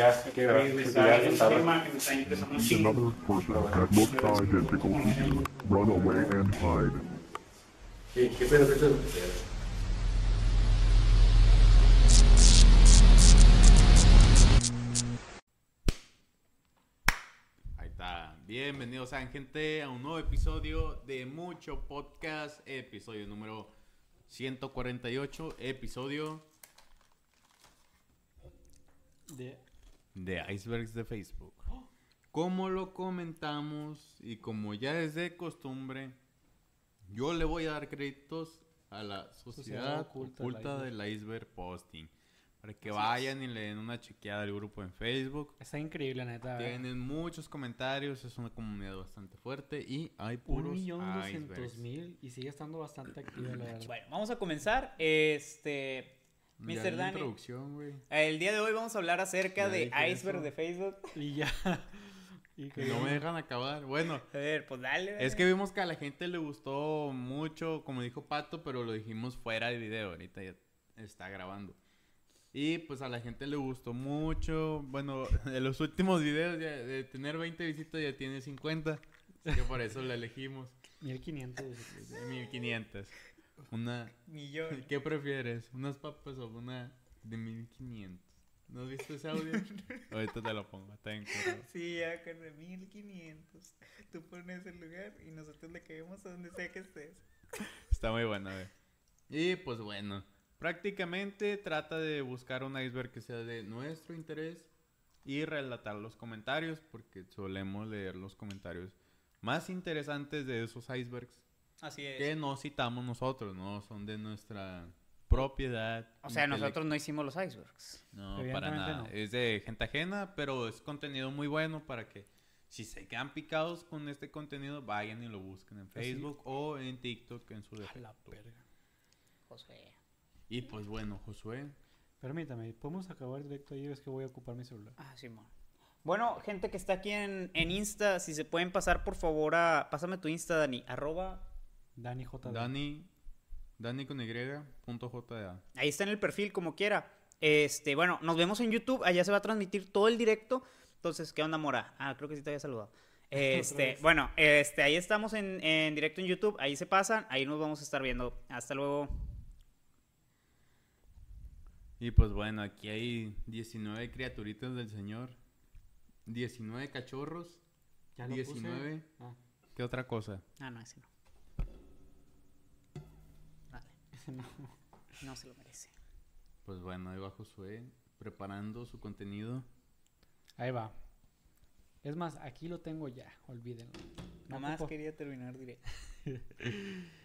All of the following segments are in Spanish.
Ya, que regresar ya el tema que me está interesando you. Run away and hide. ¿Qué, qué pedo, qué pedo? Ahí está. Bienvenidos a gente a un nuevo episodio de Mucho Podcast, episodio número 148, episodio De- de Icebergs de Facebook. Como lo comentamos y como ya es de costumbre, yo le voy a dar créditos a la Sociedad sociedad Oculta oculta, del del iceberg posting. Para que vayan y le den una chequeada al grupo en Facebook. Está increíble, neta. Tienen muchos comentarios, es una comunidad bastante fuerte y hay puros Un millón doscientos mil y sigue estando bastante activa, la verdad. Bueno, vamos a comenzar. Este. Mr. Dani. introducción, güey. El día de hoy vamos a hablar acerca Ya de Iceberg eso. de Facebook. Y ya. Y que Y no me dejan acabar. Bueno, A ver, pues dale. es que vimos que a la gente le gustó mucho, como dijo Pato, pero lo dijimos fuera de video. Ahorita ya está grabando. Y pues a la gente le gustó mucho. Bueno, en los últimos videos ya, de tener 20 visitas ya tiene 50. Así que por eso la elegimos. 1500. 1500. Una Millón. ¿Qué prefieres? ¿Unas papas o una de 1500? ¿No has visto ese audio? Ahorita te lo pongo, está en. Sí, ya con de 1500. Tú pones el lugar y nosotros le caemos a donde sea que estés. Está muy bueno. Y pues bueno, prácticamente trata de buscar un iceberg que sea de nuestro interés y relatar los comentarios, porque solemos leer los comentarios más interesantes de esos icebergs Así es. que no citamos nosotros, no son de nuestra propiedad. O sea, nosotros no hicimos los icebergs. No, para nada. no. Es de gente ajena, pero es contenido muy bueno para que si se quedan picados con este contenido, vayan y lo busquen en Facebook o en TikTok en su A la defecto. verga. Josué. Y pues bueno, Josué. Permítame, ¿podemos acabar directo ahí? Es que voy a ocupar mi celular. Ah, Simón. Bueno, gente que está aquí en, en Insta, si se pueden pasar por favor a. Pásame tu Insta, Dani. Arroba. Dani J. Dani, Dani con Y, punto JA. Ahí está en el perfil, como quiera. Este, bueno, nos vemos en YouTube. Allá se va a transmitir todo el directo. Entonces, ¿qué onda, Mora? Ah, creo que sí te había saludado. Este, bueno, este, ahí estamos en, en directo en YouTube. Ahí se pasan. Ahí nos vamos a estar viendo. Hasta luego. Y pues bueno, aquí hay 19 criaturitas del Señor. 19 cachorros. Ya lo puse. 19. Ah, ¿Qué otra cosa? Ah, no, ese no. No. No se lo merece. Pues bueno, ahí va Josué preparando su contenido. Ahí va. Es más, aquí lo tengo ya, olvídenlo. No Nada más quería terminar directo.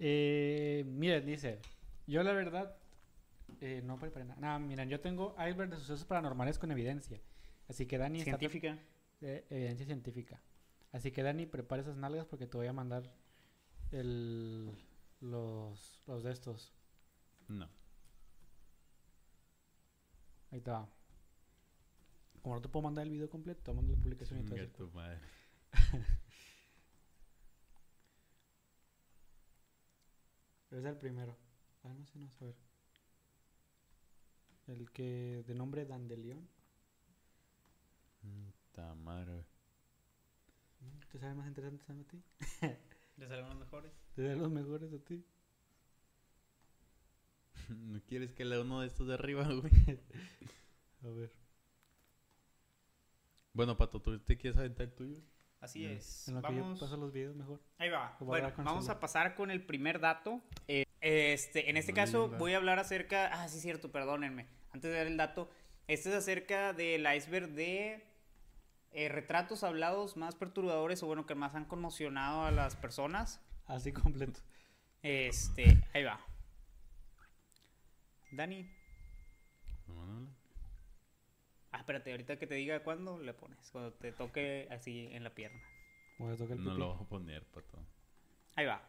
Eh, miren, dice, yo la verdad, eh, no preparé nada. Nada, miren, yo tengo iceberg de sucesos paranormales con evidencia. Así que Dani está... Científica. eh, evidencia científica. Así que Dani, prepara esas nalgas porque te voy a mandar el, los, los de estos. No. Ahí va. Como no te puedo mandar el video completo, te mando la publicación y todo tu madre. Pero es el primero. Ah, no sé, no sé, a ver. El que de nombre Dandelion. Ta madre. Mm, ¿Te sabe más interesante a ti? ¿Le salieron los mejores? ¿Te da los mejores a ti? ¿No quieres que lea uno de estos de arriba, güey? A ver. Bueno, Pato, ¿tú te quieres aventar el tuyo? Así es. En lo que Vamos. yo paso los videos mejor. Ahí va. Bueno, vamos a pasar con el primer dato. Eh, este, en este caso voy a hablar acerca. Ah, sí, cierto, perdónenme. Antes de dar el dato, este es acerca del iceberg de eh, retratos hablados más perturbadores o bueno, que más han conmocionado a las personas. Así completo. Este, ahí va. Dani. Ah, espérate, ahorita que te diga cuándo le pones. Cuando te toque así en la pierna. Voy a tocar el No lo voy a poner, Pato. Ahí va.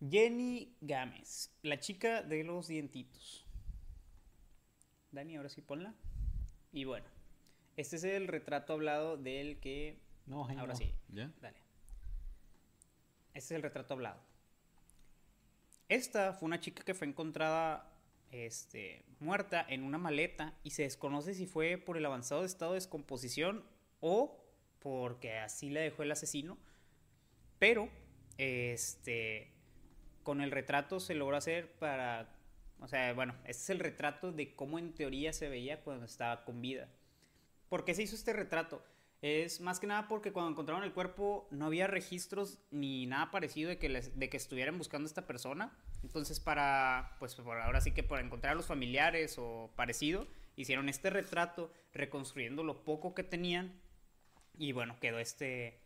Jenny Gámez, la chica de los dientitos. Dani, ahora sí ponla. Y bueno, este es el retrato hablado del que... No, ay, ahora no. sí, ¿Ya? dale. Este es el retrato hablado. Esta fue una chica que fue encontrada este, muerta en una maleta y se desconoce si fue por el avanzado estado de descomposición o porque así la dejó el asesino. Pero, este, con el retrato se logró hacer para, o sea, bueno, este es el retrato de cómo en teoría se veía cuando estaba con vida. ¿Por qué se hizo este retrato? Es más que nada porque cuando encontraron el cuerpo no había registros ni nada parecido de que, les- de que estuvieran buscando a esta persona. Entonces para, pues por ahora sí que para encontrar a los familiares o parecido, hicieron este retrato reconstruyendo lo poco que tenían y bueno, quedó este,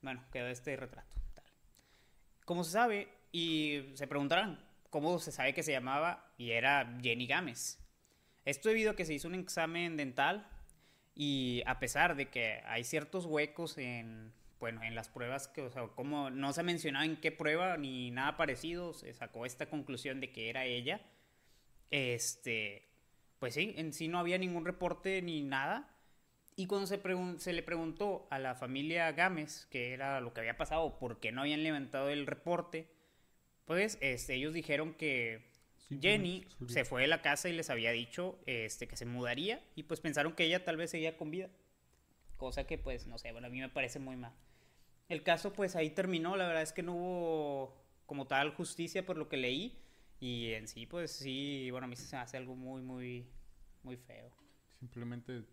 bueno, quedó este retrato. tal. Como se sabe, y se preguntarán, ¿cómo se sabe que se llamaba? Y era Jenny Gámez. Esto debido a que se hizo un examen dental y a pesar de que hay ciertos huecos en, bueno, en las pruebas, que, o sea, como no se mencionaba en qué prueba ni nada parecido, se sacó esta conclusión de que era ella. Este, pues sí, en sí no había ningún reporte ni nada. Y cuando se, se le preguntó a la familia Gámez qué era lo que había pasado, por qué no habían levantado el reporte, pues este, ellos dijeron que Jenny se fue de la casa y les había dicho este, que se mudaría y pues pensaron que ella tal vez seguía con vida. Cosa que pues no sé, bueno, a mí me parece muy mal. El caso pues ahí terminó, la verdad es que no hubo como tal justicia por lo que leí y en sí pues sí, bueno, a mí se me hace algo muy, muy, muy feo. Simplemente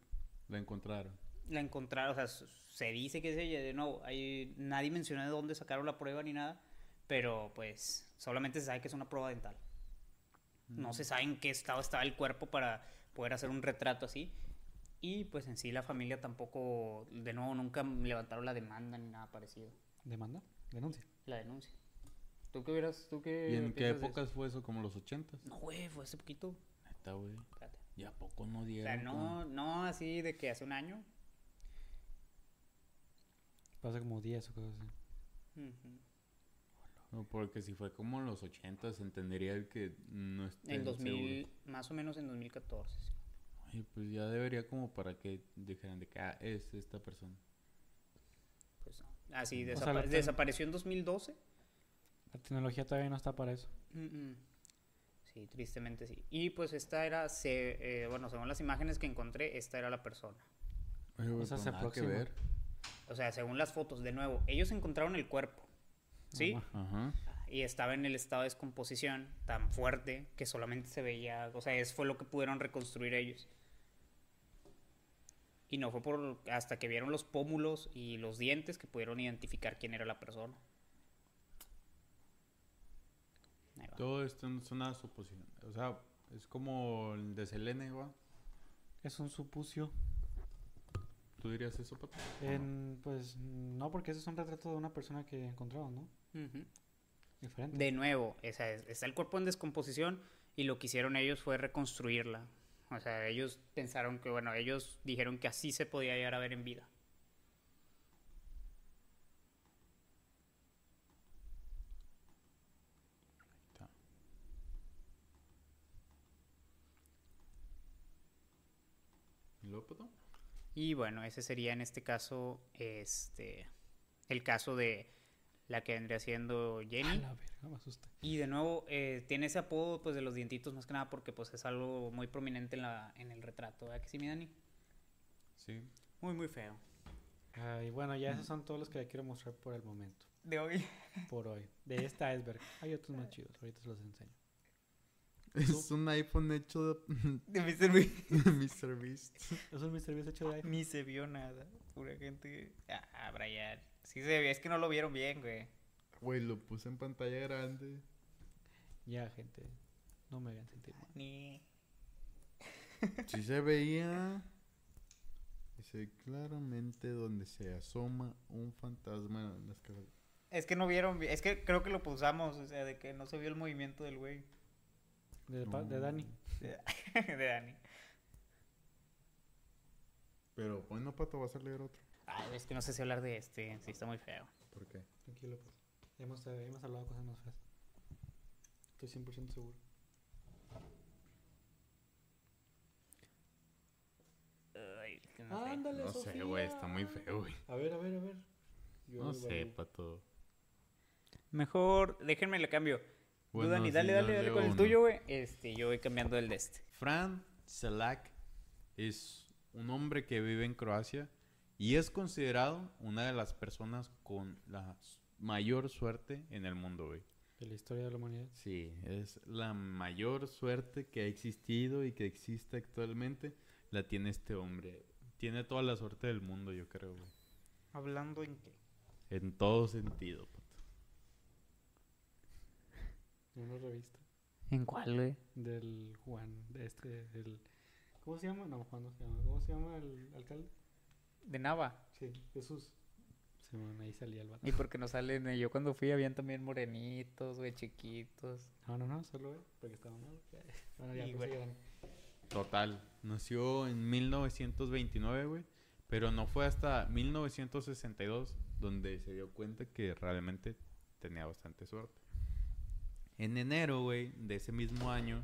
la encontraron. La encontraron, o sea, se dice que es ella, de nuevo, hay, nadie mencionó de dónde sacaron la prueba ni nada, pero pues solamente se sabe que es una prueba dental. No se sabe en qué estado estaba el cuerpo para poder hacer un retrato así. Y pues en sí la familia tampoco, de nuevo, nunca levantaron la demanda ni nada parecido. ¿Demanda? Denuncia. La denuncia. ¿Tú qué hubieras, tú qué ¿Y en qué épocas fue eso? ¿Como los ochentas? No, güey, fue hace poquito. Neta, güey. Espérate. ¿Y a poco no O dieron? sea, no, no así de que hace un año. Pasa como 10 o cosas así. Ujú. No, porque si fue como en los ochentas, entendería el que no esté En 2000, seguro. más o menos en 2014. sí. Ay, pues ya debería como para que dijeran de que ah, es esta persona. Pues no. Así, O sea, desapa- desapareció en 2012. La tecnología todavía no está para eso. Mm, mm. Sí, tristemente sí. Y pues esta era, se, eh, bueno, según las imágenes que encontré, esta era la persona. Oye, güey, sea, pues se que ver. O sea, según las fotos, de nuevo, ellos encontraron el cuerpo, ¿sí? Ajá. Y estaba en el estado de descomposición tan fuerte que solamente se veía, o sea, eso fue lo que pudieron reconstruir ellos. Y no fue por hasta que vieron los pómulos y los dientes que pudieron identificar quién era la persona. Todo esto es una suposición. O sea, es como el de Selene, ¿va? Es un supucio. ¿Tú dirías eso, Pato? En, pues no, porque ese es un retrato de una persona que encontraron, ¿no? Diferente. De nuevo, esa es- está el cuerpo en descomposición y lo que hicieron ellos fue reconstruirla. O sea, ellos pensaron que, bueno, ellos dijeron que así se podía llegar a ver en vida. Y bueno, ese sería en este caso, este, el caso de la que vendría siendo A Jenny. la verga, me asusté. Y de nuevo, eh, tiene ese apodo pues de los dientitos más que nada porque pues es algo muy prominente en, la, en el retrato, ¿verdad que sí, mi Dani? Sí. Muy, muy feo. Ay, bueno, ya esos son todos los que le quiero mostrar por el momento. De hoy. Por hoy. De esta iceberg. Hay otros más chidos. Ahorita se los enseño. Es un iPhone hecho de De mi servicio. Mr. Beast. Es un Mr. Beast hecho de iPhone. Ni se vio nada. Pura gente. Ah, Brian. Sí se ve, es que no lo vieron bien, güey. Güey, lo puse en pantalla grande. Ya, gente. No me hagan sentir mal. Ni. Sí se veía. Dice claramente donde se asoma un fantasma en las caras. Es que no vieron bien. Es que creo que lo pulsamos, o sea, de que no se vio el movimiento del güey. De, pa- de. Dani. de Dani. Pero bueno, Pato, vas a leer otro. Ay, es que no sé si hablar de este. Sí, está muy feo. ¿Por qué? Tranquilo, pues. Hemos, eh, hemos hablado de cosas más feas. Estoy 100% seguro. Ay, que no sé. Ándale, No sé, güey, está muy feo, güey. A ver, a ver, a ver. Yo No igual- sé, Pato. Mejor, déjenme le cambio. Bueno, sí, dale, yo dale, dale leo con el uno. tuyo, güey. Este, yo voy cambiando el de este. Fran Selak es un hombre que vive en Croacia y es considerado una de las personas con la mayor suerte en el mundo, güey. De la historia de la humanidad. Sí, es la mayor suerte que ha existido y que existe actualmente. La tiene este hombre. Tiene toda la suerte del mundo, yo creo, güey. ¿Hablando en qué? En todo sentido, pato. En una revista. ¿En cuál, güey? Del Juan, de este, del... ¿Cómo se llama? No, Juan no se llama. ¿Cómo se llama el alcalde? De Nava. Sí, Jesús. Simón, ahí salía el vato. Y porque no salen, eh, yo cuando fui habían también morenitos, güey, chiquitos. No, no, no, solo él, porque estaba mal. Bueno, ya, Y, pues, güey. Total. Nació en 1929, güey. Pero no fue hasta 1962 donde se dio cuenta que realmente tenía bastante suerte. En enero, güey, de ese mismo año,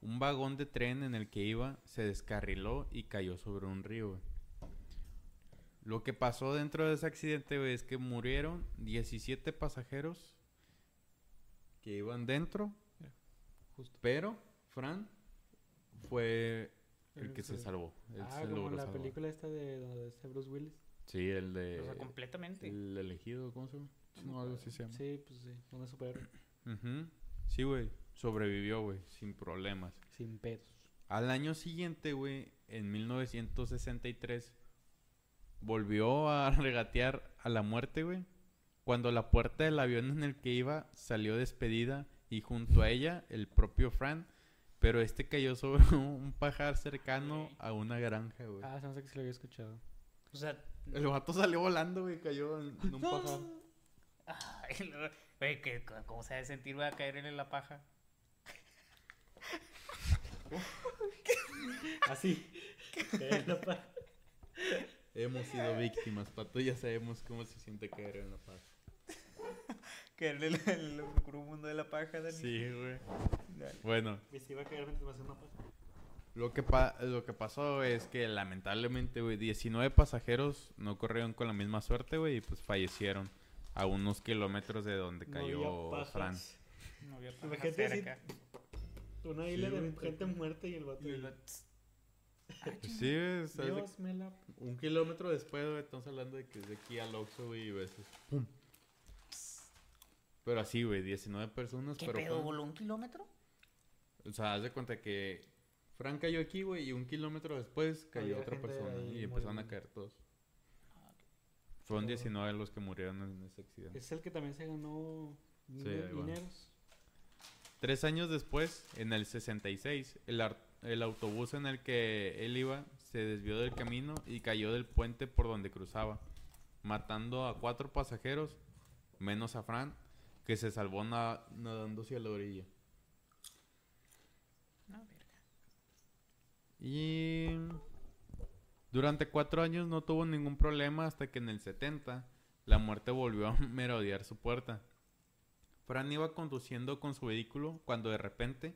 un vagón de tren en el que iba se descarriló y cayó sobre un río, güey. Lo que pasó dentro de ese accidente, güey, es que murieron 17 pasajeros que iban dentro. Justo. Pero Fran fue el que se se- salvó. Él Ah, se como la película esta de donde está Bruce Willis. Sí, el de... o sea, completamente. El elegido, ¿cómo se llama? No, algo así se llama. Sí, pues sí, una superhéroe. Ujú. Sí, güey. Sobrevivió, güey, sin problemas. Sin pedos. Al año siguiente, güey, en 1963, volvió a regatear a la muerte, güey. Cuando la puerta del avión en el que iba salió despedida y junto a ella el propio Fran, pero este cayó sobre un pajar cercano a una granja, güey. Ah, se me hace que sí lo había escuchado. O sea, El vato salió volando, güey, cayó en, en un pajar. ay, lo- güey, que- ¿cómo se ha de sentir, va a caer en la paja? Así. Hemos sido víctimas, pato, ya sabemos cómo se siente caer en la paz. Caer en el, el oscuro mundo de la paja, Dani. Sí, güey. Bueno, Y si iba a caer mientras me hacía una paja. Lo que, pa- lo que pasó es que lamentablemente, güey, 19 pasajeros no corrieron con la misma suerte, güey, y pues fallecieron a unos kilómetros de donde No cayó había Fran. pajas. No había paja así, cerca. Una isla Sí, de gente muerta y el vato. Y el vato, Pues sí, güey, ¿sabes de- Dios me la. un kilómetro después, güey, estamos hablando de que es de aquí al Oxxo, güey, y ves eso. ¡Pum! Pero así, güey, 19 personas, ¿Qué pero pedo? ¿Voló un kilómetro? O sea, haz de cuenta que Fran cayó aquí, güey, y un kilómetro después cayó Había otra persona ahí y empezaron a caer todos. Fueron Todo. 19 los que murieron en ese accidente. Es el que también se ganó Sí, dineros. Tres años después, en el 66, el, ar- el autobús en el que él iba se desvió del camino y cayó del puente por donde cruzaba, matando a cuatro pasajeros, menos a Fran, que se salvó na- nadando hacia la orilla. No, verga. Y durante cuatro años no tuvo ningún problema hasta que en el 70 la muerte volvió a merodear su puerta. Fran iba conduciendo con su vehículo cuando de repente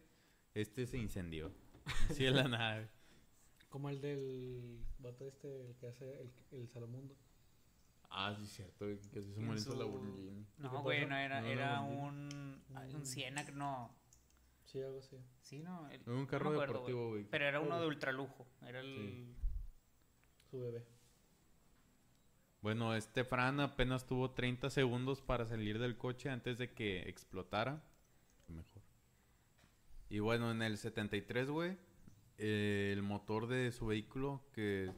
este se incendió. Así de la nave. Como el del vato este, el que hace el, el Salomundo. Ah, sí, cierto, que se En murió en su Lamborghini. ¿Y qué No, güey, no era, No, era un, un Siena, que no. Sí, algo así. Sí, no. el- Era un no carro acuerdo, deportivo, güey. Pero era uno de ultralujo. Era el. Sí. Su bebé. Bueno, este Fran apenas tuvo 30 segundos para salir del coche antes de que explotara. Mejor. Y bueno, en el 73, güey, eh, el motor de su vehículo que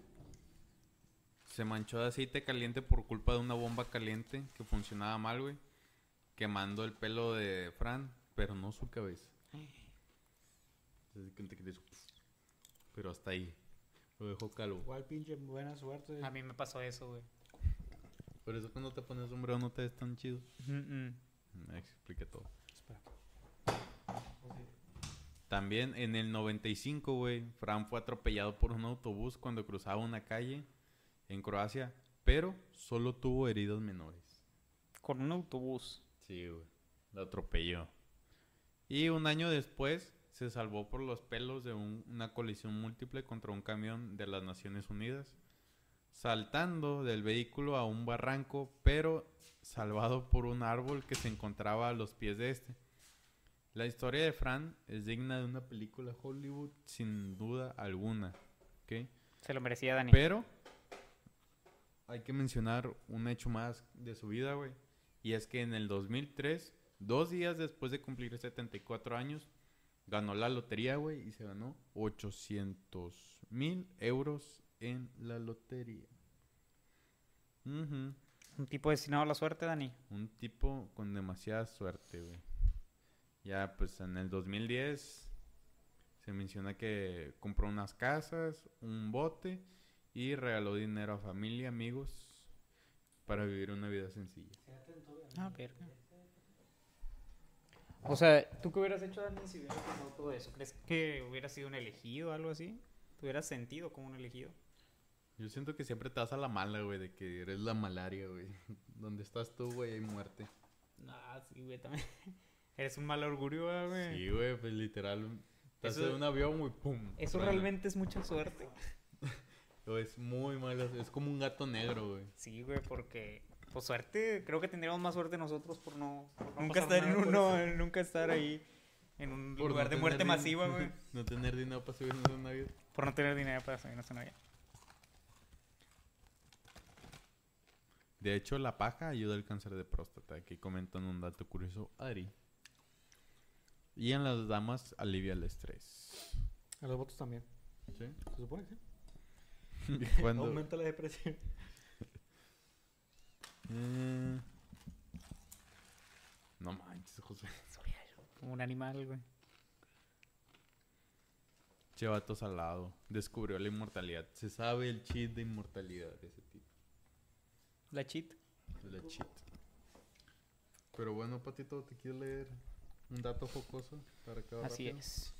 se manchó de aceite caliente por culpa de una bomba caliente que funcionaba mal, güey. Quemando el pelo de Fran, pero no su cabeza. Pero hasta ahí. Lo dejó calvo. Igual pinche buena suerte. A mí me pasó eso, güey. Por eso cuando te pones sombrero no te ves tan chido. Mm, Me expliqué todo. También en el 95, güey, Fran fue atropellado por un autobús cuando cruzaba una calle en Croacia, pero solo tuvo heridos menores. Con un autobús. Sí, güey. Lo atropelló. Y un año después se salvó por los pelos de un- una colisión múltiple contra un camión de las Naciones Unidas, saltando del vehículo a un barranco, pero salvado por un árbol que se encontraba a los pies de este. La historia de Fran es digna de una película Hollywood sin duda alguna. ¿ok? Se lo merecía Dani. Pero hay que mencionar un hecho más de su vida, güey. Y es que en el 2003, dos días después de cumplir 74 años, ganó la lotería, güey, y se ganó 800 mil euros en la lotería. Un tipo destinado a la suerte, Dani. Un tipo con demasiada suerte, güey. Ya, pues en el 2010 se menciona que compró unas casas, un bote y regaló dinero a familia, amigos, para vivir una vida sencilla. Ah, verga. O sea, ¿tú qué hubieras hecho, Dani, si hubieras pasado todo eso? ¿Crees que hubieras sido un elegido o algo así? ¿Te hubieras sentido como un elegido? Yo siento que siempre te vas a la mala, güey, de que eres la malaria, güey. Donde estás tú, güey, hay muerte. Ah, sí, güey, también. Eres un mal augurio, ah, güey. Sí, güey, pues literal. Estás Eso- en un avión, güey, pum. Eso realmente es mucha suerte. Es muy malo, es como un gato negro, güey. Sí, güey, porque pues suerte, creo que tendríamos más suerte nosotros por no, por No nunca estar en nada por uno, nunca estar ahí en un Por lugar no de muerte din- masiva, güey, no tener dinero para subirnos a un avión. por no tener dinero para subirnos a un avión. De hecho, la paja ayuda al cáncer de próstata. Aquí comentan un dato curioso, Ari. Y en las damas alivia el estrés. A los votos también. ¿Sí? Se supone que sí. Cuando, Aumenta la depresión. Eh, No manches, José. Como un animal, güey. Chevatos al lado. Descubrió la inmortalidad. Se sabe el cheat de inmortalidad de ese tipo. La cheat. La cheat. Pero bueno, Patito, ¿te quieres leer un dato focoso para acabar Así rápido? es.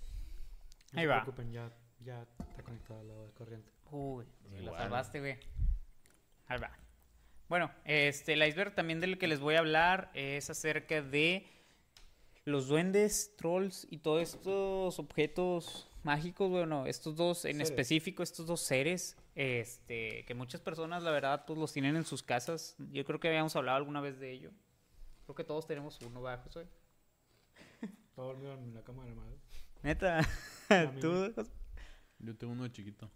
No Ahí se va. preocupen, ya, ya está conectada la de corriente. Uy, me la Igual. salvaste, güey. Ahí va. Bueno, este, el iceberg también del que les voy a hablar es acerca de los duendes, trolls y todos estos objetos mágicos, bueno, estos dos en Seres. específico, estos dos seres, este, que muchas personas, la verdad, pues los tienen en sus casas. Yo creo que habíamos hablado alguna vez de ello. Creo que todos tenemos uno, ¿verdad, José? Está dormido en la cama de la madre. Neta, ¿tú? Yo tengo uno chiquito.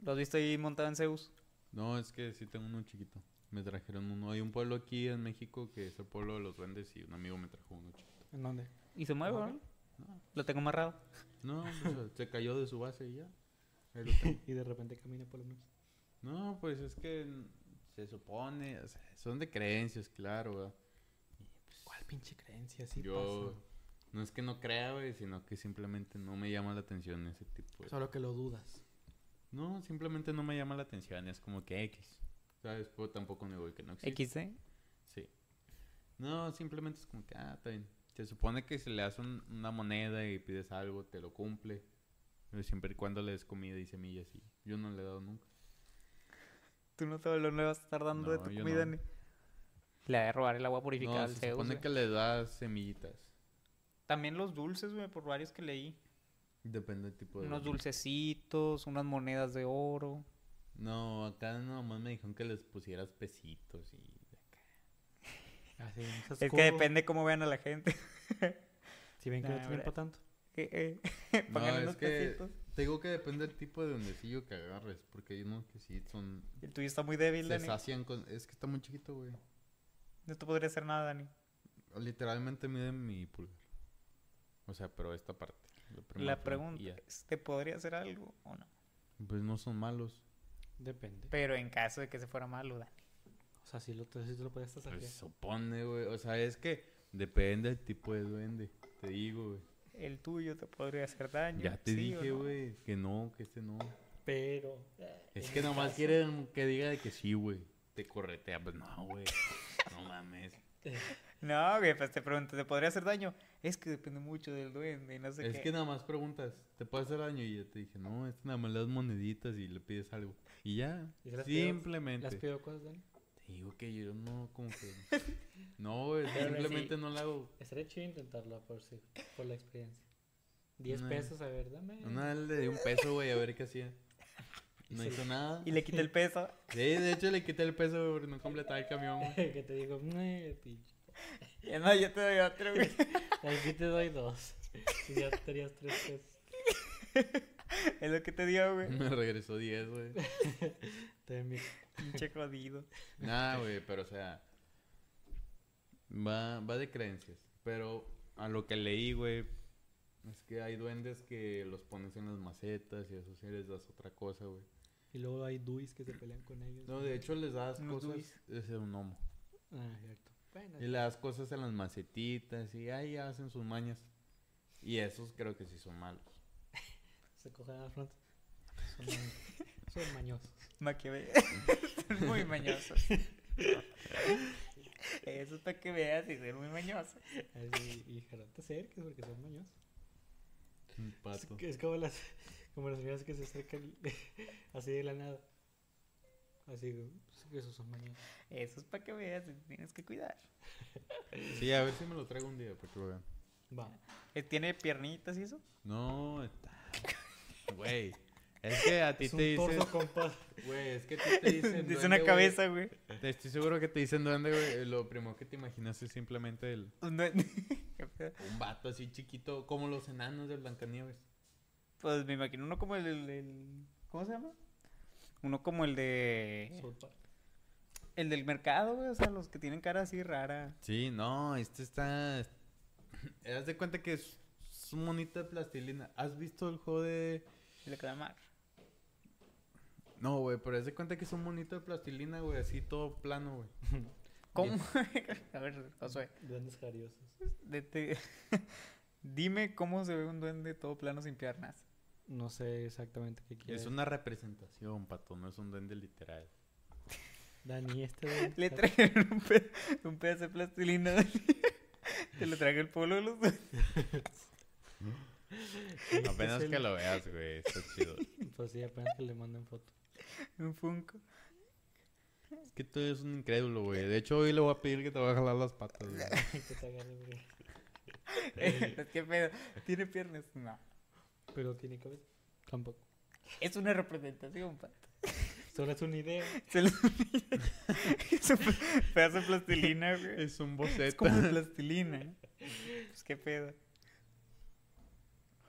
lo has visto ahí montado en Zeus? No, es que sí tengo uno chiquito. Me trajeron uno. Hay un pueblo aquí en México que es el pueblo de los duendes y un amigo me trajo uno chiquito. ¿En dónde? Y se mueve. ¿no? Lo tengo amarrado. No, pues, se cayó de su base y ya. Ahí lo tengo. Y de repente camina por la noche. No, pues es que se supone, o sea, son de creencias, claro, ¿verdad? ¿Cuál pinche creencia? Sí Yo no es que no crea, güey, sino que simplemente no me llama la atención ese tipo de... Solo que lo dudas. No, simplemente no me llama la atención, es como que X. ¿Sabes? Pero tampoco me voy que no existe. XD. Sí. No, simplemente es como que, ah, está bien. Se supone que si le das un- una moneda y pides algo, te lo cumple. Pero siempre y cuando le des comida y semillas y yo no le he dado nunca. Tú no te lo vas a estar dando de No, tu comida, no. ni. Le va a robar el agua purificada No, al se Zeus, supone güey. que le das semillitas. También los dulces, güey, por varios que leí. Depende del tipo de... Unos dulce. dulcecitos, unas monedas de oro. No, acá nomás me dijeron que les pusieras pesitos y... Así, seas Es que depende cómo vean a la gente. Si ven que Nah, no tienen para tanto. Eh, eh, No, es que pesitos. te digo que depende del tipo de duendecillo que agarres, porque hay unos que sí son... El tuyo está muy débil, Se Dani. sacian con... Es que está muy chiquito, güey. No te podría hacer nada, Dani. Literalmente mide mi pulgar. O sea, pero esta parte. La y pregunta es, ¿te podría hacer algo o no? Pues no son malos. Depende. Pero en caso de que se fuera malo, Dani. O sea, si lo, si te lo puedes hacer. Pues supone, güey. O sea, es que depende del tipo de duende. Te digo, güey. El tuyo te podría hacer daño. Ya te ¿sí o dije, no? güey, que no, que este no. Pero. Es que nomás quieren que diga de que sí, güey. Te corretea. Pues no, güey. No mames. No, güey, pues te pregunto, ¿te podría hacer daño? Es que depende mucho del duende y no sé Es qué. que nada más preguntas, ¿te puede hacer daño? Y yo te dije, no, es que nada más le das moneditas y le pides algo. Y ya, ¿Y se las pido- simplemente. ¿Las pido cosas, Dani? Te digo que yo no, como que... No, güey, simplemente sí. no le hago. Estaría chido intentarlo por, si, por la experiencia. 10 No. pesos, a ver, dame. Una le di un peso, güey, a ver qué hacía. No hizo nada. Y le quité el peso. Sí, de hecho le quité el peso, güey, porque no completaba el camión, güey. que te digo, "Meh, pinche. Ya no, yo te doy otro, güey. Aquí te doy dos. Y ya tenías tres pesos. Es lo que te digo, güey. Me regresó 10, güey. Te mi- Pinche jodido. Nah, güey, pero o sea. Va, va de creencias. Pero a lo que leí, güey. Es que hay duendes que los pones en las macetas y eso sí les das otra cosa, güey. Y luego hay duis que se pelean con ellos. No, de hecho les das cosas. duis. Ese es un gnomo. Ah, cierto. Bueno, Y le das cosas en las macetitas y ahí hacen sus mañas. Y esos creo que sí son malos. se cogen a la frente. Son, ma- son mañosos. Maquiavel. Son muy mañosos. Eso es para que veas y ser muy mañosos. Así, y ojalá te acerques porque son mañosos. Un pato. es como las, como las señoras que se acercan así de la nada. Así, que esos son mañosos. Eso es para que veas tienes que cuidar. Sí, a ver si me lo traigo un día para que lo vean. Va. Eh, ¿Tiene piernitas y eso? No, está. Güey. Es que a ti Es te dicen. Güey, es que a ti te dicen. Dice una cabeza, güey. Te estoy seguro que te dicen duende, güey. Lo primero que te imaginas es simplemente el, Un duende. Un vato así chiquito, como los enanos de Blancanieves. Pues me imagino uno como el, el- el- ¿Cómo se llama? Uno como el de. El del mercado, güey. O sea, los que tienen cara así rara. Sí, no, este está. Haz de cuenta que es, es un monito de plastilina. ¿Has visto el juego de.? El de calamar. No, güey, pero haz de cuenta que es un monito de plastilina, güey, así todo plano, güey. ¿Cómo? A ver, Josué. Duendes jariosos. de- te- Dime cómo se ve un duende todo plano sin piernas. No sé exactamente qué quiere. Es una representación, pato, no es un duende literal. Dani, este duende Le trajeron un, pe- un pedazo de plastilina. Te lo traje el polo de los duendes. Apenas Es el- que lo veas, güey, está chido. Pues sí, apenas que le manden foto. Un funko. Es que tú eres un incrédulo, güey. De hecho, hoy le voy a pedir que te vaya a jalar las patas, güey. que te agarre, güey. Es que pedo. ¿Tiene piernas? No. Pero tiene cabeza. Tampoco. Es una representación, pato. Solo es una idea. Es un pedazo de plastilina, güey. Es un Es boceto. como plastilina. Pues qué pedo.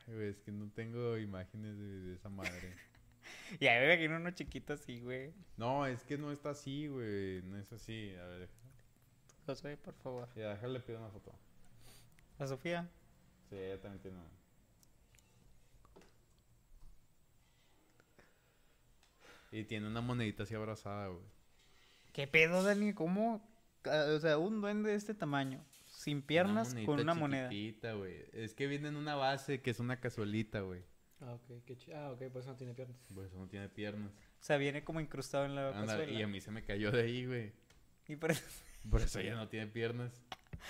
Ay, güey, es que no tengo imágenes de, de esa madre. Ya me imagino uno chiquito así, güey. No, es que no está así, güey. No es así. A ver, Josué, por favor. ya, déjale pido una foto. A Sofía. Sí, ella también tiene una. Y tiene una monedita así abrazada, güey. ¿Qué pedo, Dani? ¿Cómo? Ah, O sea, un duende de este tamaño. Sin piernas, con una moneda. güey. Es que viene en una base que es una cazuelita, güey. Ah, ok. Qué chi- ah, ok. Pues no tiene piernas. Por eso no tiene piernas. O sea, viene como incrustado en la Anda, cazuela. y a mí se me cayó de ahí, güey. Y, por eso- Por eso ella no tiene piernas.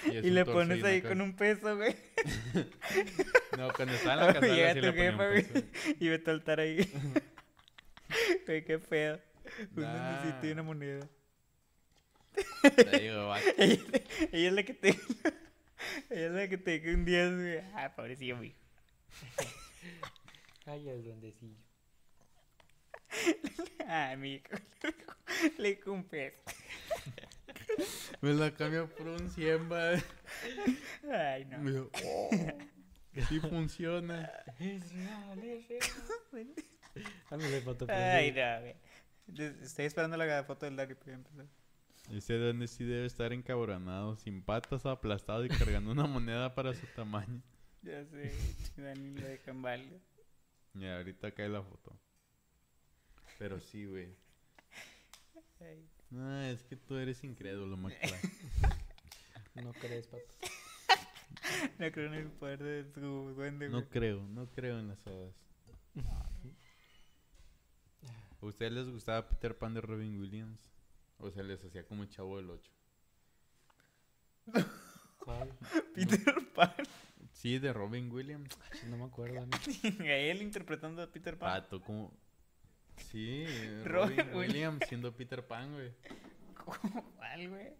y le pones ahí con un peso, güey. No, cuando estaba en la cazuela sí le ponía jefa, un güey. peso. Y ve a altar ahí. Güey, qué feo. Un Nah. duendecito y una moneda. Te digo. Ella, ella es la que te. ella es la que te dice un día, güey. Ah, pobrecillo, mijo. Ay, el duendecillo. Ah, mijo. Le cumples. Me la cambia por un 100, va. Ay, no. Me dijo, oh, sí funciona. Es real, es real. Ándale, foto. por Ay, no, Estoy esperando la foto del Dari para empezar. Ese duende sí debe estar encabronado, sin patas, aplastado y cargando una moneda para su tamaño. Ya sé, Dani lo deja en válido. Y ahorita cae la foto. Pero sí, güey. No, es que tú eres incrédulo, McFly. No crees, pato. No creo en el poder de tu duende, güey. No creo, no creo en las hadas. ¿A ustedes les gustaba Peter Pan de Robin Williams? ¿O se les hacía como Chavo del 8? ¿Cuál? Peter Pan. Sí, de Robin Williams. No me acuerdo. A él interpretando a Peter Pan. Pato, como... Sí, Robin Robin Williams. Siendo Peter Pan, güey. ¿Cuál, güey?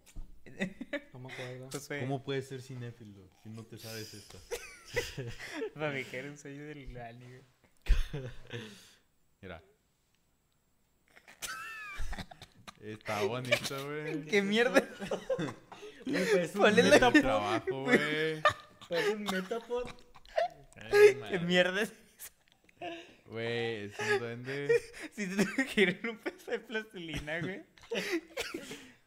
No me acuerdo. ¿Cómo puedes ser cinéfilo si no te sabes esto? Para que era un sueño del Lali, güey. Mira. Está bonito, güey. ¿Qué mierda? Pues un ¿Cuál es la- El trabajo, güey. Pues un metapod. madre. mierda es Güey, es un duende. Si te trajeron un pedazo de plastilina, güey.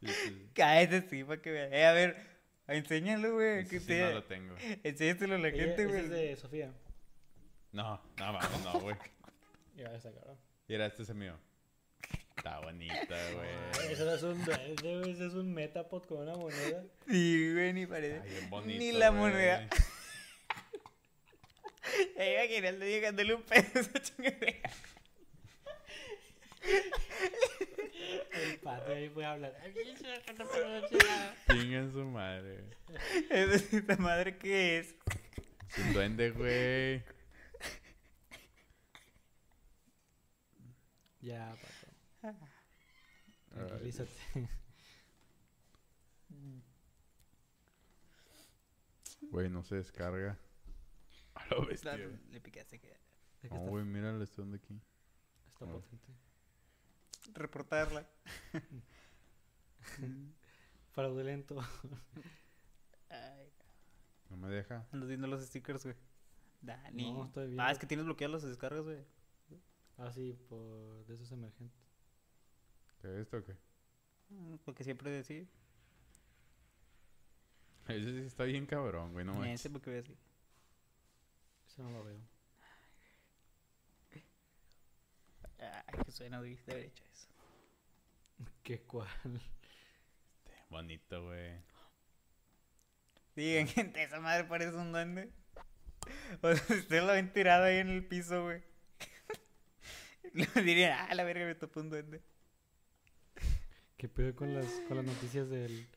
Sí, sí. Cállate sí, para que veas. Eh, a ver, enséñalo, güey. Que sí te... no lo tengo. Enséñaselo a la Ella- gente, güey. es de Sofía. No, no, vamos, no, güey. Ya está cabrón. Y era este es el mío. Está bonita, güey. Eso no es un duende, güey. Eso es un metapod con una moneda. Sí, güey, ni parece. Ay, bonito. Ni la güey. moneda. Ya iba a querer llegándole un pedo a esa chingadera. El pato ahí puede hablar. Chingan su madre. ¿Esta madre qué es? Es un duende, güey. Ya, pato. Tranquilízate. Güey, no se descarga. A lo bestia. Le picaste que No, güey, mira este donde aquí. está Ah. potente. reportarla. Fraudulento. Ay, No me deja. ando viendo los stickers, güey. Dani. No, estoy Ah, viendo. es que tienes bloqueadas las descargas, güey. Ah, sí, por de esos emergentes. ¿Te ves esto o qué? Mm, Porque siempre decía. Ese sí está bien cabrón, güey. No manches. ese porque ve así. Eso no lo veo. Ay, que suena. De haber hecho eso. ¿Qué cuál? Bonito, güey. Digan, gente, esa madre parece un duende. O sea, si usted la ven tirada ahí en el piso, güey. Dirían, ah, la verga, me topó un duende. ¿Qué pedo con las, con las noticias del.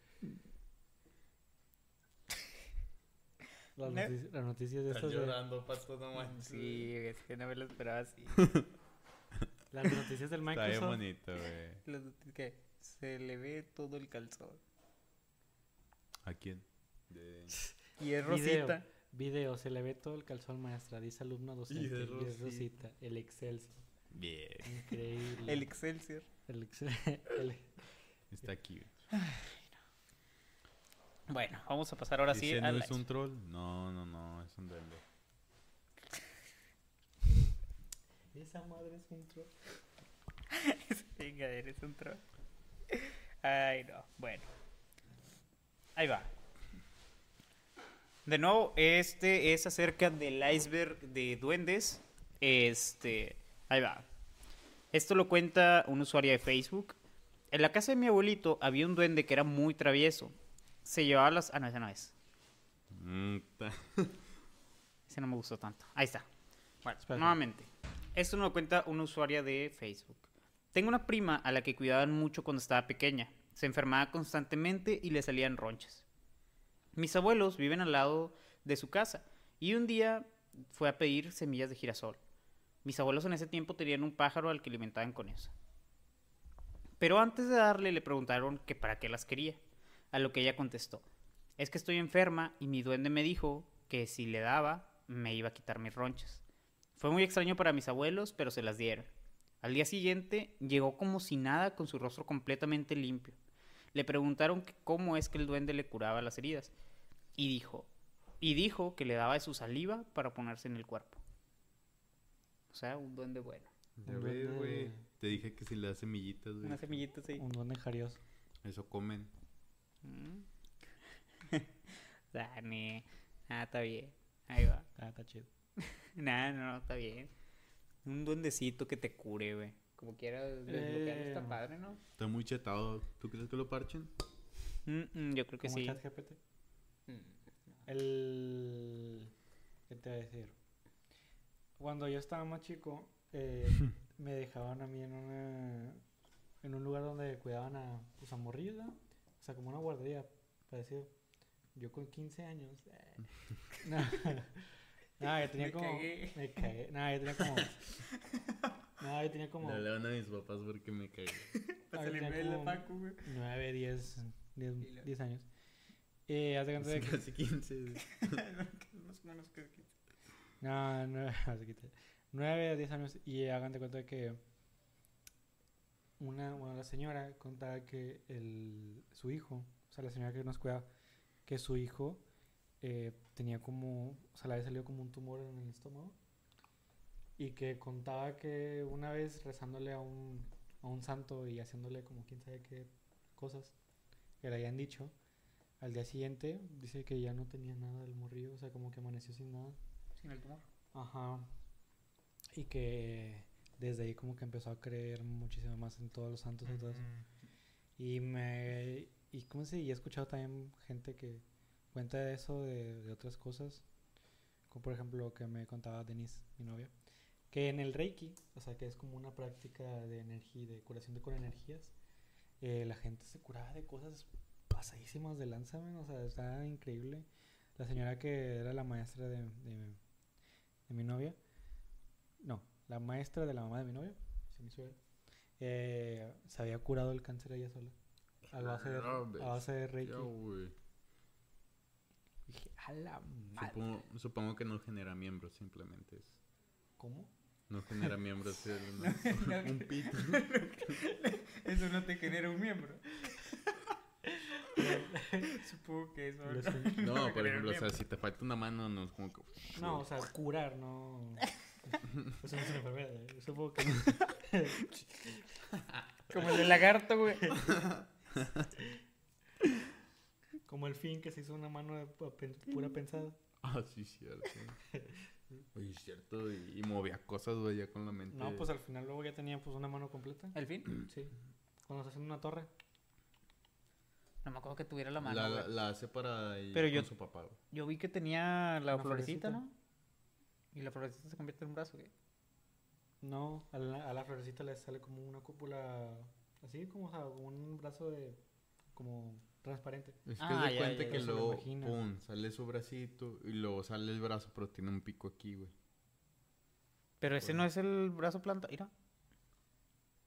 Las, Ne- notici- las noticias de estas de. pato, no Sí, es que no me lo esperaba así. Las noticias del Está bien Microsoft. bonito, güey. Las noticias que se le ve todo el calzón. ¿A quién? De... Y es. Rosita. Video, se le ve todo el calzón maestra, dice alumno docente. Y es Y es Rosita. Rosita, el Excelsior. Bien. Increíble. El Excelsior. El Excel- el- Está aquí. güey. Bueno, vamos a pasar ahora sí a ¿no la- es un troll? No, no, no, es un duende. Esa madre es un troll. Chingadera, es un troll. Ay, no. Bueno. Ahí va. De nuevo, este es acerca del iceberg de duendes. Este. Ahí va. Esto lo cuenta un usuario de Facebook. En la casa de mi abuelito había un duende que era muy travieso. Se llevaba las. Ah, no, ese no es. Ese no me gustó tanto. Ahí está. Bueno, Espérate. nuevamente. Esto nos lo cuenta una usuaria de Facebook. Tengo una prima a la que cuidaban mucho cuando estaba pequeña. Se enfermaba constantemente y le salían ronchas. Mis abuelos viven al lado de su casa y un día fue a pedir semillas de girasol. Mis abuelos en ese tiempo tenían un pájaro al que alimentaban con eso. Pero antes de darle le preguntaron que para qué las quería, a lo que ella contestó. Es que estoy enferma y mi duende me dijo que si le daba me iba a quitar mis ronchas. Fue muy extraño para mis abuelos, pero se las dieron. Al día siguiente llegó como si nada con su rostro completamente limpio. Le preguntaron cómo es que el duende le curaba las heridas y dijo y dijo que le daba de su saliva para ponerse en el cuerpo. O sea, un duende bueno. Ya Un ves, güey. Te dije que si le das semillitas, güey. Una semillita así. Un duende jarioso. Eso comen. Mm. Dani. Ah, está bien. Ahí va. Ah, está chido. Nah, no, no, está bien. Un duendecito que te cure, güey. Como quiera desbloquearlo está Eh. padre, ¿no? Está muy chetado. ¿Tú crees que lo parchen? Mm, mm, yo creo que sí. ChatGPT. Mm. El. ¿Qué te voy a decir? Cuando yo estaba más chico, eh, me dejaban a mí en una. En un lugar donde cuidaban a, pues, a morrillos, ¿no? O sea, como una guardería, parecido. Yo con 15 años. eh, no, no, yo tenía Me como. cagué. Me cagué. No, yo tenía como. No, yo tenía como. Le van a mis papás porque me caí. Ah, yo tenía como 9, 10, 10, Y luego- 10 años. Y haz de de que. Casi 15. güey. Más o menos que... No, no, así que te- nueve a diez años y hagan de cuenta que una, bueno, la señora contaba que el, su hijo, o sea, la señora que nos cuidaba, que su hijo eh, tenía como, o sea, le había salido como un tumor en el estómago. Y que contaba que una vez rezándole a un, a un santo y haciéndole como quién sabe qué cosas que le habían dicho, al día siguiente dice que ya no tenía nada del morrillo, o sea, como que amaneció sin nada. Sin el tumor. Ajá. Y que desde ahí como que empezó a creer muchísimo más en todos los santos y todo eso. Y me... Y cómo se y he escuchado también gente que cuenta de eso, de, de otras cosas. Como por ejemplo lo que me contaba Denise, mi novia. Que en el Reiki, o sea que es como una práctica de energía, de curación de con energías, eh, la gente se curaba de cosas pasadísimas de lanza, man, O sea, está increíble. La señora que era la maestra de, de, de mi novia, no, la maestra de la mamá de mi novia, se me suena, eh, se había curado el cáncer ella sola. A base de, Ah, a base de Reiki. Ya. Dije, a la madre. Supongo, supongo que no genera miembros, simplemente es. ¿Cómo? No genera miembros, es no. un pito. Eso no te genera un miembro. Supongo que eso. Sé. No, por ejemplo, o sea, si te falta una mano, no es como que. No, o sea, curar, no. Eso no es una enfermedad. ¿eh? Yo Supongo que. Como el de lagarto, güey. Como el fin que se hizo una mano de pu- pen- pura pensada. Ah, sí, cierto. Oye, cierto. Y, y movía cosas, güey, ya con la mente. No, pues al final luego ya tenía pues una mano completa. ¿El fin? Sí. Cuando se hacen una torre. No me acuerdo que tuviera la mano. la, güey. la hace para ir Pero con yo- su papá, güey. Yo vi que tenía la Una florecita, florecita. ¿no? Y la florecita se convierte en un brazo, güey. No, a la, a la florecita le sale como una cúpula. Así como, o sea, un brazo de. Como transparente. Es que Ah, de ya, cuenta ya, que ya. Luego, pum, sale su bracito y luego sale el brazo, pero tiene un pico aquí, güey. Pero ese no es el brazo planta. Mira.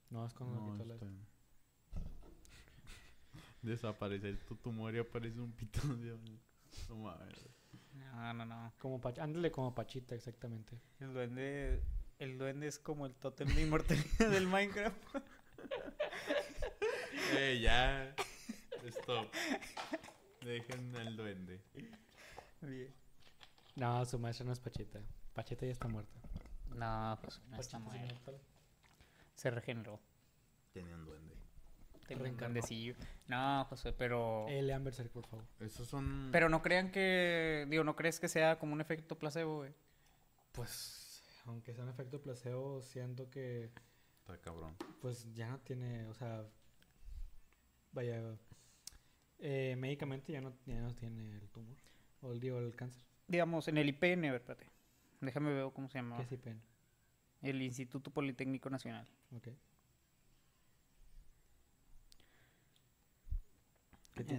No, es cuando No, la- está- Desaparece tu tumor y aparece un pito de... No mames. No, no, no. Como Pach- ándale como Pachita, exactamente. El duende. El duende es como el tótem de inmortalidad del Minecraft. Eh, ya. Stop. Dejen al duende. Bien. No, su maestra no es Pachita. Pachita ya está muerta. No, pues no está Pachita inmortal. Se regeneró. Tenía un duende. Tengo un Reencarnó. duendecillo. No, José, pero. Eh, lean Berserk, por favor. Esos son... Pero no crean que. Digo, no crees que sea como un efecto placebo, güey. Pues, aunque sea un efecto placebo, siento que Está cabrón. pues ya no tiene, o sea, vaya, eh, médicamente ya no, ya no tiene el tumor, o el, digo, el cáncer. Digamos, en el IPN, a ver, espérate. Déjame ver cómo se llama. ¿Qué es IPN? El Instituto Politécnico Nacional. Ok.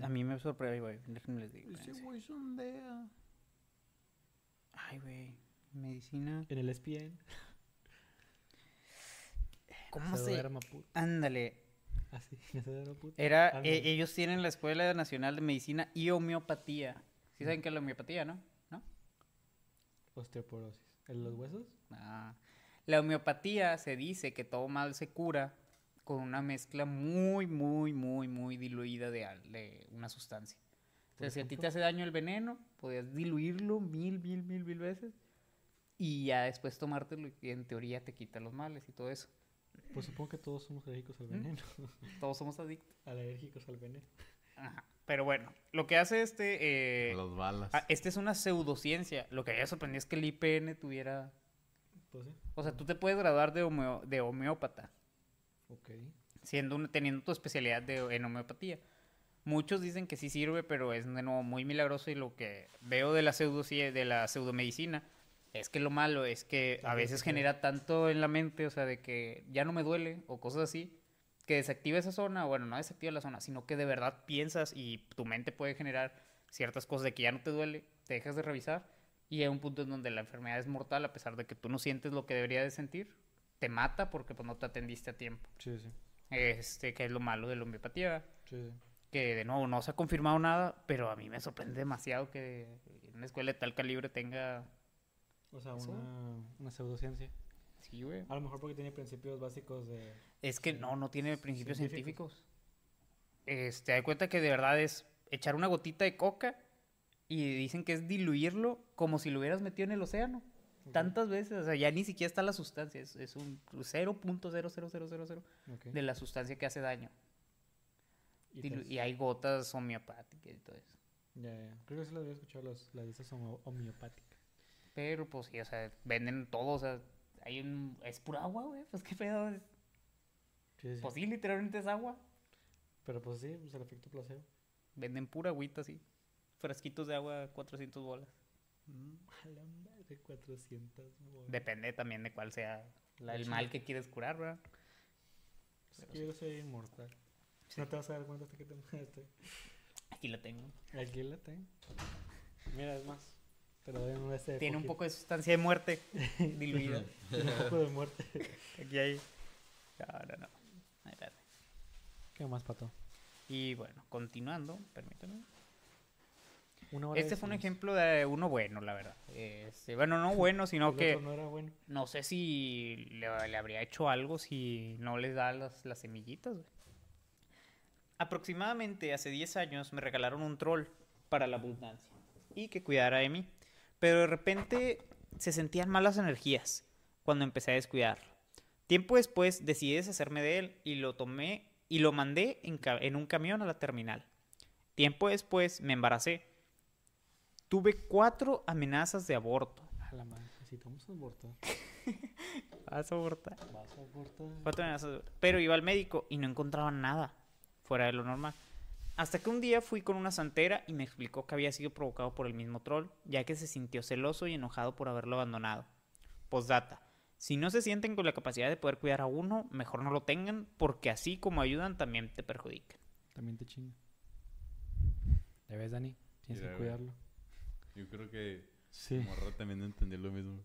A mí me sorprende, güey. Déjenme les digo. Ese güey sondea. Ay, güey. Medicina. En el SPN. ¿Cómo se...? Ándale. Así, put- Era, eh, ellos tienen la Escuela Nacional de Medicina y Homeopatía. ¿Sí saben qué es la homeopatía, no? ¿No? Osteoporosis. ¿En los huesos? Ah. La homeopatía se dice que todo mal se cura con una mezcla muy, muy, muy, muy diluida de, de una sustancia. O sea, si a ti te hace daño el veneno, podías diluirlo mil, mil, mil, mil veces y ya después tomártelo y en teoría te quita los males y todo eso. Pues supongo que todos somos alérgicos al veneno. Todos somos adictos. alérgicos al veneno. Ajá. Pero bueno, lo que hace este... eh, Las balas. ah, este es una pseudociencia. Lo que a mí me sorprendió es que el IPN tuviera... Pues sí. O sea, tú te puedes graduar de, homeo- de homeópata. Ok. siendo un- teniendo tu especialidad de, en homeopatía. Muchos dicen que sí sirve, pero es de nuevo muy milagroso y lo que veo de la pseudo de la pseudomedicina es que lo malo es que a veces genera tanto en la mente, o sea, de que ya no me duele o cosas así, que desactiva esa zona, bueno, no desactiva la zona, sino que de verdad piensas y tu mente puede generar ciertas cosas de que ya no te duele, te dejas de revisar y hay un punto en donde la enfermedad es mortal a pesar de que tú no sientes lo que debería de sentir, te mata porque pues no te atendiste a tiempo. Sí, sí. Este, que es lo malo de la homeopatía. Sí, sí. Que de nuevo no se ha confirmado nada, pero a mí me sorprende demasiado que una escuela de tal calibre tenga. O sea, Eso. una, una pseudociencia. Sí, güey. A lo mejor porque tiene principios básicos de... Es que no, no tiene principios Científicos. científicos. Este, da cuenta que de verdad es echar una gotita de coca Y dicen que es diluirlo como si lo hubieras metido en el océano. Tantas veces, o sea, ya ni siquiera está la sustancia, es, es un 0.00000 Ok. de la sustancia que hace daño. Y Dilu- pues- Y hay gotas homeopáticas y todo eso. Ya, ya. Creo que sí las había escuchado, las, las de esas homeopáticas. Pero pues sí, o sea, venden todo, o sea, hay un... Es pura agua, güey, pues qué pedo. es- Sí, sí. Pues sí, literalmente es agua. Pero pues sí, pues el efecto placebo. Venden pura agüita así. Frasquitos de agua, 400 bolas. A madre, 400 bolas. Depende también de cuál sea la- el Sí. mal que quieres curar, ¿verdad? Si Quiero ser inmortal. No te vas a dar cuenta hasta que te muerte. Aquí la tengo. Aquí la tengo. Mira, es más. Lo en este. Tiene un poco de sustancia de muerte diluida. Tiene un poco de muerte. Aquí hay. No, no, no. Ahí. ¿Qué más, pato? Y bueno, continuando, permítame. Una hora Este fue un ejemplo de uno bueno, la verdad. Este, bueno, no bueno, sino El que otro no era bueno. no sé si le, le habría hecho algo si no les da las, las semillitas. güey. Aproximadamente hace 10 años me regalaron un troll para la abundancia y que cuidara de mí. Pero de repente se sentían malas energías cuando empecé a descuidarlo. Tiempo después decidí deshacerme de él y lo tomé y lo mandé en, en un camión a la terminal. Tiempo después me embaracé. Tuve cuatro amenazas de aborto. A la madre. Necesitamos abortar. ¿Vas a abortar? Vas a abortar. Cuatro amenazas de aborto. Pero iba al médico y no encontraba nada fuera de lo normal. Hasta que un día fui con una santera y me explicó que había sido provocado por el mismo troll, ya que se sintió celoso y enojado por haberlo abandonado. Postdata. Si no se sienten con la capacidad de poder cuidar a uno, mejor no lo tengan, porque así como ayudan, también te perjudican. También te chinga. ¿Ya ves, Dani? Tienes que cuidarlo. Yo creo que Sí. Morra también entendió lo mismo.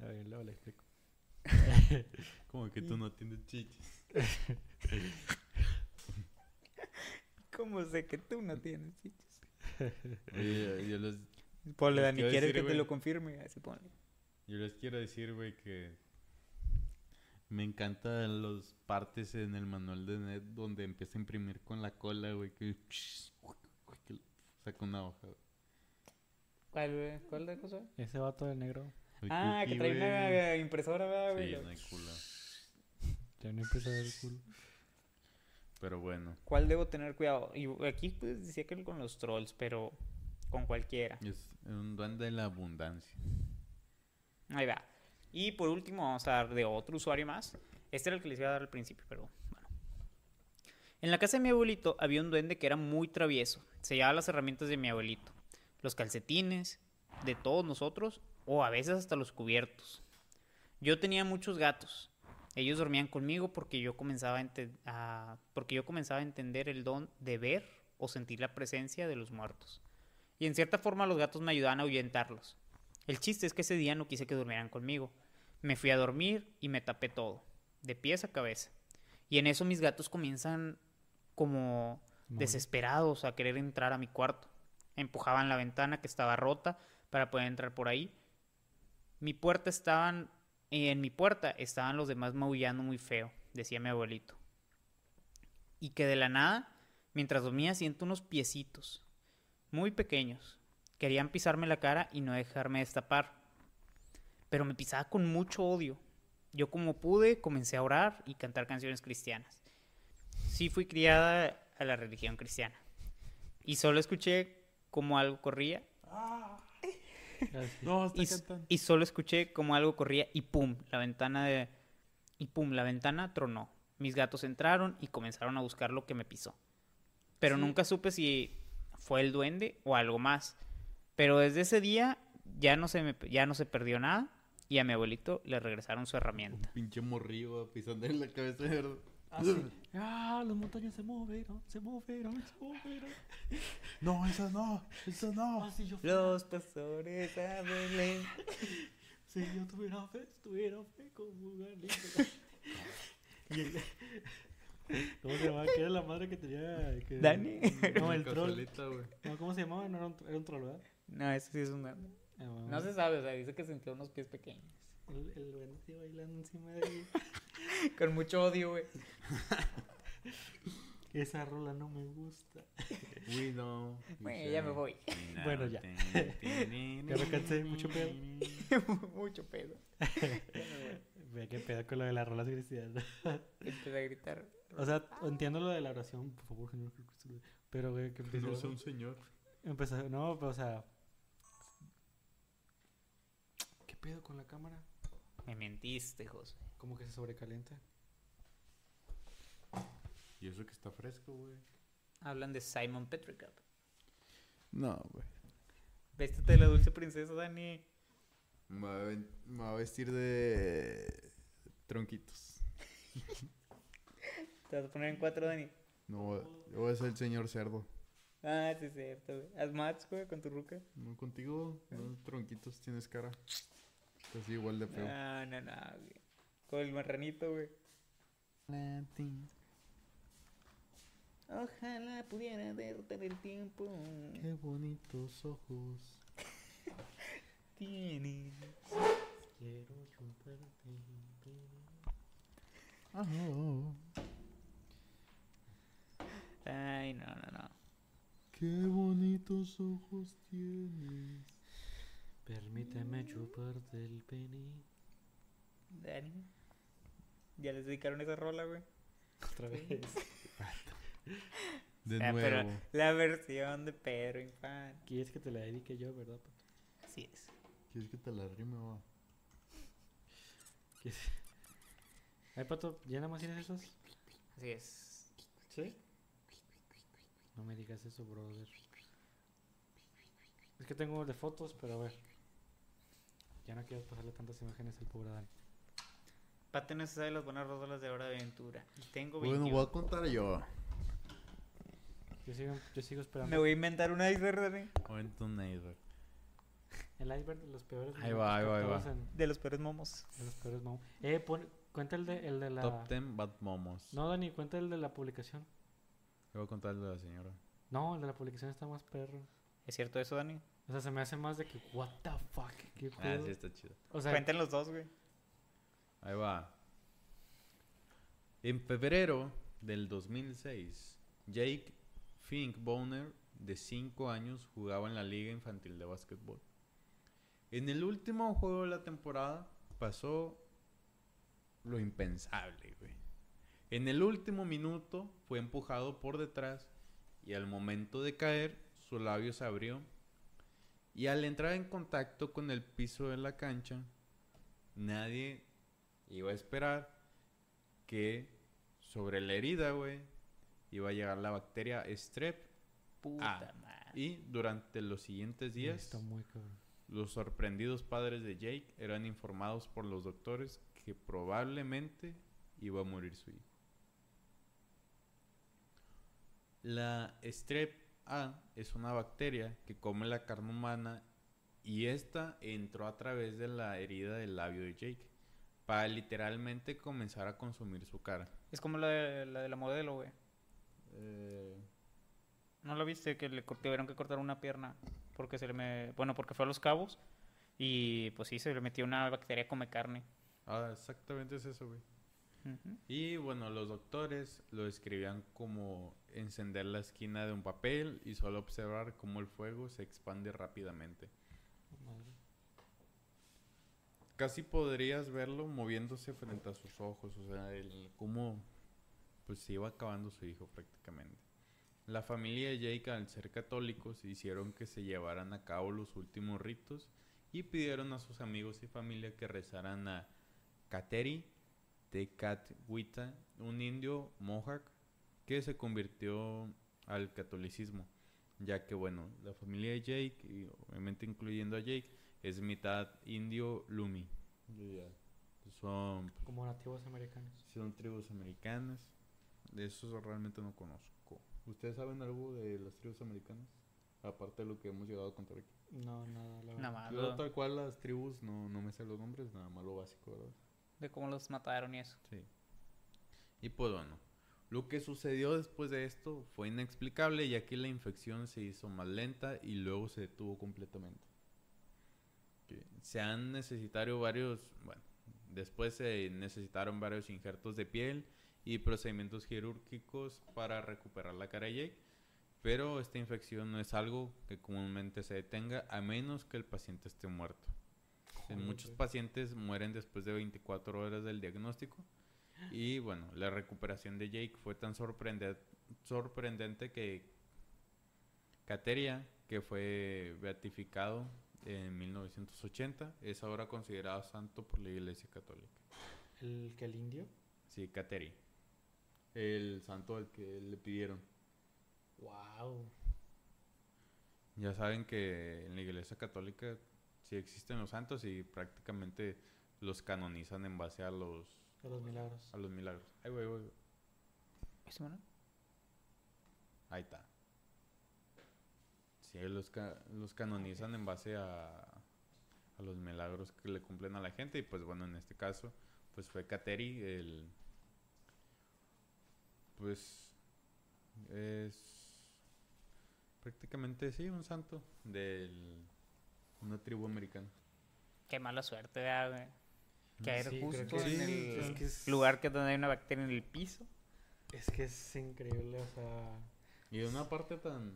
A ver, luego le explico. Como que tú no tienes chichis. ¿Cómo sé que tú no tienes chichis? Oye, yo les, Ponle, Dani, quiero quiere decir, que te lo confirme. Así ponle. yo les quiero decir, güey, que me encantan los partes en el manual de net donde empieza a imprimir con la cola, güey, que, saca una hoja. güey. ¿Cuál, güey? ¿Cuál de cosa? Ese vato de negro. El Ah, que trae una güey. impresora. Sí, no hay culo. Ya no empieza a ver el culo. Pero bueno, ¿Cuál debo tener cuidado? Y aquí pues decía que con los trolls, pero con cualquiera. es un duende de la abundancia. Ahí va. Y por último vamos a dar de otro usuario más. Este era el que les iba a dar al principio, pero. En la casa de mi abuelito había un duende que era muy travieso. Se llevaba las herramientas de mi abuelito. Los calcetines, de todos nosotros, o a veces hasta los cubiertos. Yo tenía muchos gatos. Ellos dormían conmigo porque yo comenzaba a, porque yo comenzaba a entender el don de ver o sentir la presencia de los muertos. Y en cierta forma los gatos me ayudaban a ahuyentarlos. El chiste es que ese día no quise que durmieran conmigo. Me fui a dormir y me tapé todo, de pies a cabeza. Y en eso mis gatos comienzan como desesperados a querer entrar a mi cuarto. Empujaban la ventana que estaba rota para poder entrar por ahí. Mi puerta estaban en mi puerta estaban los demás maullando muy feo, decía mi abuelito. Y que de la nada, mientras dormía, siento unos piecitos, muy pequeños. Querían pisarme la cara y no dejarme destapar. Pero me pisaba con mucho odio. Yo como pude comencé a orar y cantar canciones cristianas. Sí fui criada a la religión cristiana. Y solo escuché como algo corría. No, está y, solo escuché como algo corría y pum, la ventana de y pum, la ventana tronó. Mis gatos entraron y comenzaron a buscar lo que me pisó. Pero nunca supe si fue el duende o algo más. Pero desde ese día ya no se me ya no se perdió nada y a mi abuelito le regresaron su Un herramienta. pinche morrillo pisando en la cabeza de verdad. Ah, las montañas se movieron, se movieron, se movieron. No, eso no, eso no. Ah, si yo fuera, Los pastores a Belén. si yo tuviera fe, tuviera fe como Galilea. y el, ¿Cómo se llamaba? ¿Qué era la madre que tenía? Que, Dani. No, el troll. No, ¿Cómo se llamaba? No, era un, era un troll, ¿verdad? No, eso sí es un. Ah, bueno. No se sabe, o sea, dice que sintió unos pies pequeños. El, el duende bailando encima de. Con mucho odio, güey. Esa rola no me gusta. We know. Bueno, ya me voy. Bueno, ya. Ya me cansé, mucho pedo. Mucho pedo. Ve qué pedo con lo de las rolas cristianas. Empecé a gritar. O sea, entiendo lo de la oración, por favor, Señor. Pero, güey, que empezó. No sé un señor. empezó- no, pero, o sea. ¿Qué pedo con la cámara? Me mentiste, José. Como que se sobrecalienta. Y eso que está fresco, güey. Hablan de Simon Petricup. No, güey. Véstate de la dulce princesa, Dani. Me va a ven- me va a vestir de tronquitos. Te vas a poner en cuatro, Dani. No, yo voy a ser el señor cerdo. Ah, sí, es cierto, güey. Haz match, güey, con tu ruca. No, contigo, no, tronquitos, tienes cara. Estás igual de feo. No, no, no, güey. Con el marranito, güey. Ojalá pudiera detener el tiempo. Qué bonitos ojos. Tienes. Quiero chuparte. Ay, no, no, no. Qué bonitos ojos tienes. Permíteme chuparte el pene. Dani. Ya les dedicaron esa rola, güey. Otra vez. De Ah, nuevo. pero la versión de Pedro Infante. Quieres que te la dedique yo, ¿verdad, pato? Así es. ¿Quieres que te la rime, va? ¿Quieres? Ay, pato, ¿ya nada más tienes esos? Así es. ¿Sí? No me digas eso, brother. Es que tengo de fotos, pero a ver. Ya no quiero pasarle tantas imágenes al pobre Dan. Pato no se sabe las buenas rolas de Hora de Aventura. Y tengo Bueno, 21. voy a contar yo. Yo sigo, yo sigo esperando. Me voy a inventar un iceberg, Dani. Cuento un iceberg. El iceberg de los peores. Ahí va, ahí va, ahí va. en- De los peores momos. de los peores momos. Eh, pon- cuenta el de, el de la. Top 10 Bad Momos. No, Dani, cuenta el de la publicación. Yo voy a contar el de la señora. No, el de la publicación está más perro. ¿Es cierto eso, Dani? O sea, se me hace más de que, what the fuck, qué Ah, pedo? sí, está chido. O sea, Cuenten los dos, güey. Ahí va. En febrero del 2006, Jake Finkboner, de 5 años, jugaba en la Liga Infantil de Básquetbol. En el último juego de la temporada pasó lo impensable, güey. En el último minuto fue empujado por detrás y al momento de caer su labio se abrió y al entrar en contacto con el piso de la cancha nadie iba a esperar que sobre la herida, güey, iba a llegar la bacteria strep Puta Ah. madre. y durante los siguientes días está muy cabrón. los sorprendidos padres de Jake eran informados por los doctores que probablemente iba a morir su hijo. La strep A es una bacteria que come la carne humana y esta entró a través de la herida del labio de Jake para literalmente comenzar a consumir su cara. Es como la de la, de la modelo, güey. Eh, ¿No lo viste? Que le tuvieron que cortar una pierna. Porque se le me... Bueno, porque fue a los cabos. Y pues sí, se le metió una bacteria come carne. ah, exactamente es eso, güey. Y bueno, los doctores lo describían como encender la esquina de un papel y solo observar cómo el fuego se expande rápidamente. Madre. Casi podrías verlo moviéndose frente a sus ojos, o sea, el, cómo pues se iba acabando su hijo prácticamente. La familia de Jake, al ser católicos, hicieron que se llevaran a cabo los últimos ritos y pidieron a sus amigos y familia que rezaran a Kateri Tecatwita, un indio mohawk que se convirtió al catolicismo, ya que bueno, la familia de Jake, y obviamente incluyendo a Jake, es mitad indio Lumi. Son, Como nativos americanos. son tribus americanas. De esos realmente no conozco. ¿Ustedes saben algo de las tribus americanas? Aparte de lo que hemos llegado a contar aquí. No, nada, la verdad. Nada más. Yo tal cual las tribus no, no me sé los nombres, nada más lo básico, ¿verdad? De cómo los mataron y eso. Sí. Y pues bueno, lo que sucedió después de esto fue inexplicable ya que la infección se hizo más lenta y luego se detuvo completamente. Se han necesitado varios, bueno, después se necesitaron varios injertos de piel y procedimientos quirúrgicos para recuperar la cara de Jake. Pero esta infección no es algo que comúnmente se detenga a menos que el paciente esté muerto. En Joder, muchos pacientes mueren después de 24 horas del diagnóstico. Y bueno, la recuperación de Jake fue tan sorprende- sorprendente que Cateria, que fue beatificado en 1980, es ahora considerado santo por la Iglesia Católica. El que el indio. Sí, Cateri. El santo al que le pidieron. Wow. Ya saben que en la Iglesia Católica sí existen los santos y prácticamente los canonizan en base a los, De los milagros. a los milagros. Ay, güey, güey. Ahí está. Sí, los, ca- los canonizan en base a, a los milagros que le cumplen a la gente. Y pues bueno, en este caso, pues fue Kateri el... Pues es prácticamente, sí, un santo de una tribu americana. Qué mala suerte, ¿verdad, güey? Caer Sí, creo justo que en sí, el es que es- lugar que donde hay una bacteria en el piso. Es que es increíble, o sea. Y de una parte tan...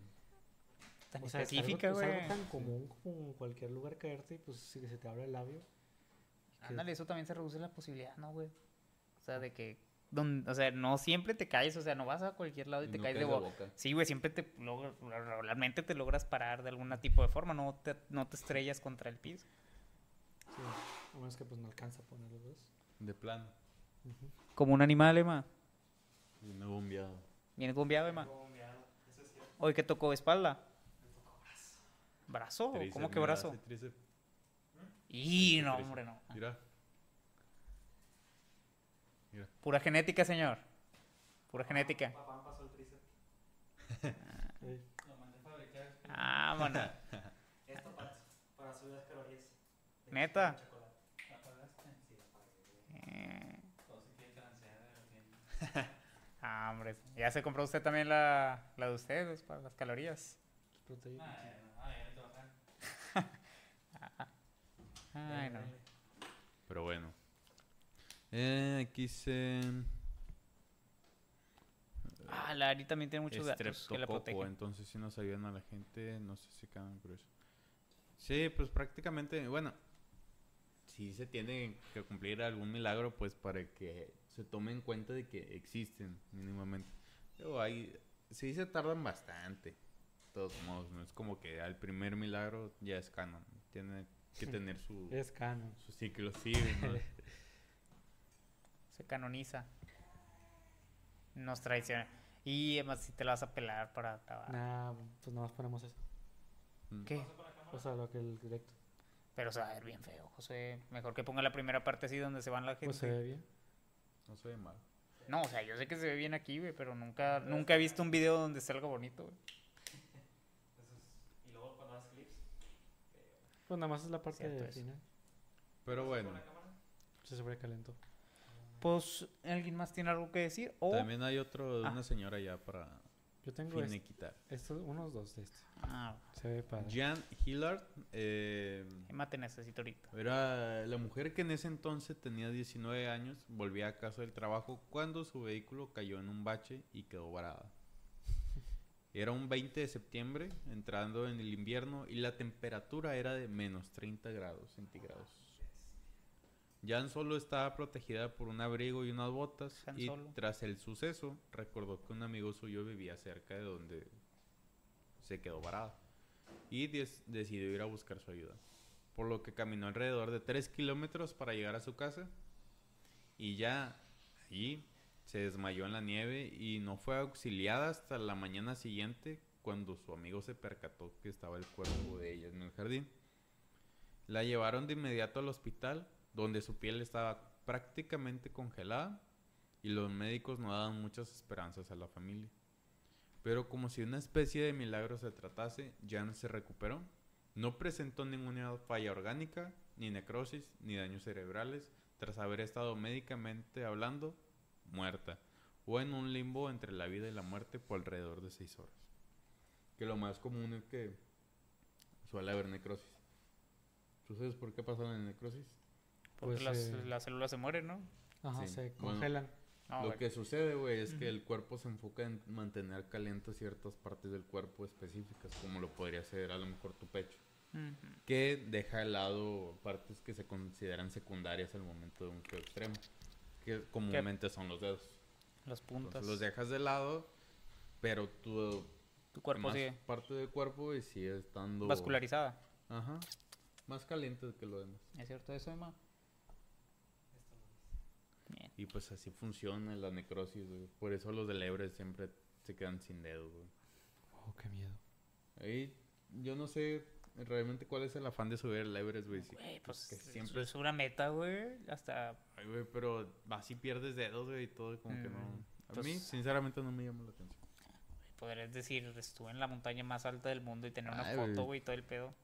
Tan o sea, es algo- específica, es güey. algo tan común como en cualquier lugar caerte y pues si se te abre el labio. que- Ándale, eso también se reduce la posibilidad, ¿no, güey? O sea, de que... don- o sea, no siempre te caes, o sea, no vas a cualquier lado y, te no caes de boca. Sí, güey, siempre te logras, regularmente te logras parar de algún tipo de forma, no te, no te estrellas contra el piso. Sí, a menos que pues no alcanza a poner los dos. De plano. Como un animal, Emma. No bombeado. ¿Vienes bombeado, Emma? Hoy que tocó espalda. ¿Brazo? Tríceps, ¿Cómo que brazo? Y no, hombre, no. Mira. Mira. Pura genética, señor. Pura genética. Sí. Ah, bueno. Esto para, subir las calorías. Neta. Eh. Ah, hombre. ¿Ya se compró usted también la, la de ustedes para las calorías? Proteína. Ay, no. Pero bueno. Eh, aquí se... Ah, la Ari también tiene muchos datos que la protegen. entonces si nos ayudan a la gente, no sé si quedan curiosos. Sí, pues prácticamente, bueno, sí se tiene que cumplir algún milagro, pues para que se tome en cuenta de que existen mínimamente. Pero ahí, sí se tardan bastante. De todos modos, no es como que al primer milagro ya es canon. Tiene que tener su, Es canon. su ciclo, sí. ¿no? Se canoniza. Nos traiciona. Y además si te la vas a pelar para grabar. Nah, pues nada más ponemos eso. Mm. ¿Qué? O sea, lo que el directo. Pero se va a ver bien feo, José. Mejor que ponga la primera parte así donde se van la gente. Pues se ve bien. No se ve mal. No, o sea, yo sé que se ve bien aquí, güey, pero nunca, nunca he visto un video donde salga bonito, güey. Pues nada más es la parte Cierto de es. final. Pero bueno, Se sobrecalentó. Pues, ¿alguien más tiene algo que decir? O... también hay otro de Ah. una señora ya para Yo tengo este, finiquitar. estos, unos dos de este. Ah, Se ve padre. Jan Hillard eh, Emma te necesito ahorita. era la mujer que en ese entonces tenía 19 años, volvía a casa del trabajo cuando su vehículo cayó en un bache y quedó varada. Era un 20 de septiembre, entrando en el invierno, y la temperatura era de menos 30 grados centígrados. Jan solo estaba protegida por un abrigo y unas botas, y tras el suceso recordó que un amigo suyo vivía cerca de donde se quedó varada y decidió ir a buscar su ayuda. Por lo que caminó alrededor de 3 kilómetros para llegar a su casa y ya allí se desmayó en la nieve y no fue auxiliada hasta la mañana siguiente cuando su amigo se percató que estaba el cuerpo de ella en el jardín. La llevaron de inmediato al hospital donde su piel estaba prácticamente congelada y los médicos no daban muchas esperanzas a la familia. Pero como si una especie de milagro se tratase, Jan se recuperó. No presentó ninguna falla orgánica, ni necrosis, ni daños cerebrales, tras haber estado médicamente hablando muerta, o en un limbo entre la vida y la muerte por alrededor de seis horas. Que lo más común es que suele haber necrosis. ¿Tú sabes por qué pasa la necrosis? Porque Pues, las, eh, las células se mueren, ¿no? Ajá, Sí, se bueno. congelan. No, Lo que sucede, güey, es que el cuerpo se enfoca en mantener calientes ciertas partes del cuerpo específicas, como lo podría ser a lo mejor tu pecho, que deja de lado partes que se consideran secundarias al momento de un frío extremo, que comúnmente son los dedos. Las puntas. Entonces los dejas de lado, pero tu Tu cuerpo más sigue parte del cuerpo y sigue estando vascularizada. Ajá. Más caliente que lo demás. ¿Es cierto eso, Emma? Bien. Y pues así funciona la necrosis, güey. Por eso los de lebre siempre se quedan sin dedos, güey. Oh, qué miedo. Ahí yo no sé realmente cuál es el afán de subir lebres, güey. sí, pues que siempre es una meta, güey. Hasta Ay, güey, pero así pierdes dedos, güey, y todo como que no. Mm, A pues- mí, sinceramente, no me llama la atención. podrías decir, estuve en la montaña más alta del mundo y tener una Ay, foto, güey. güey, y todo el pedo.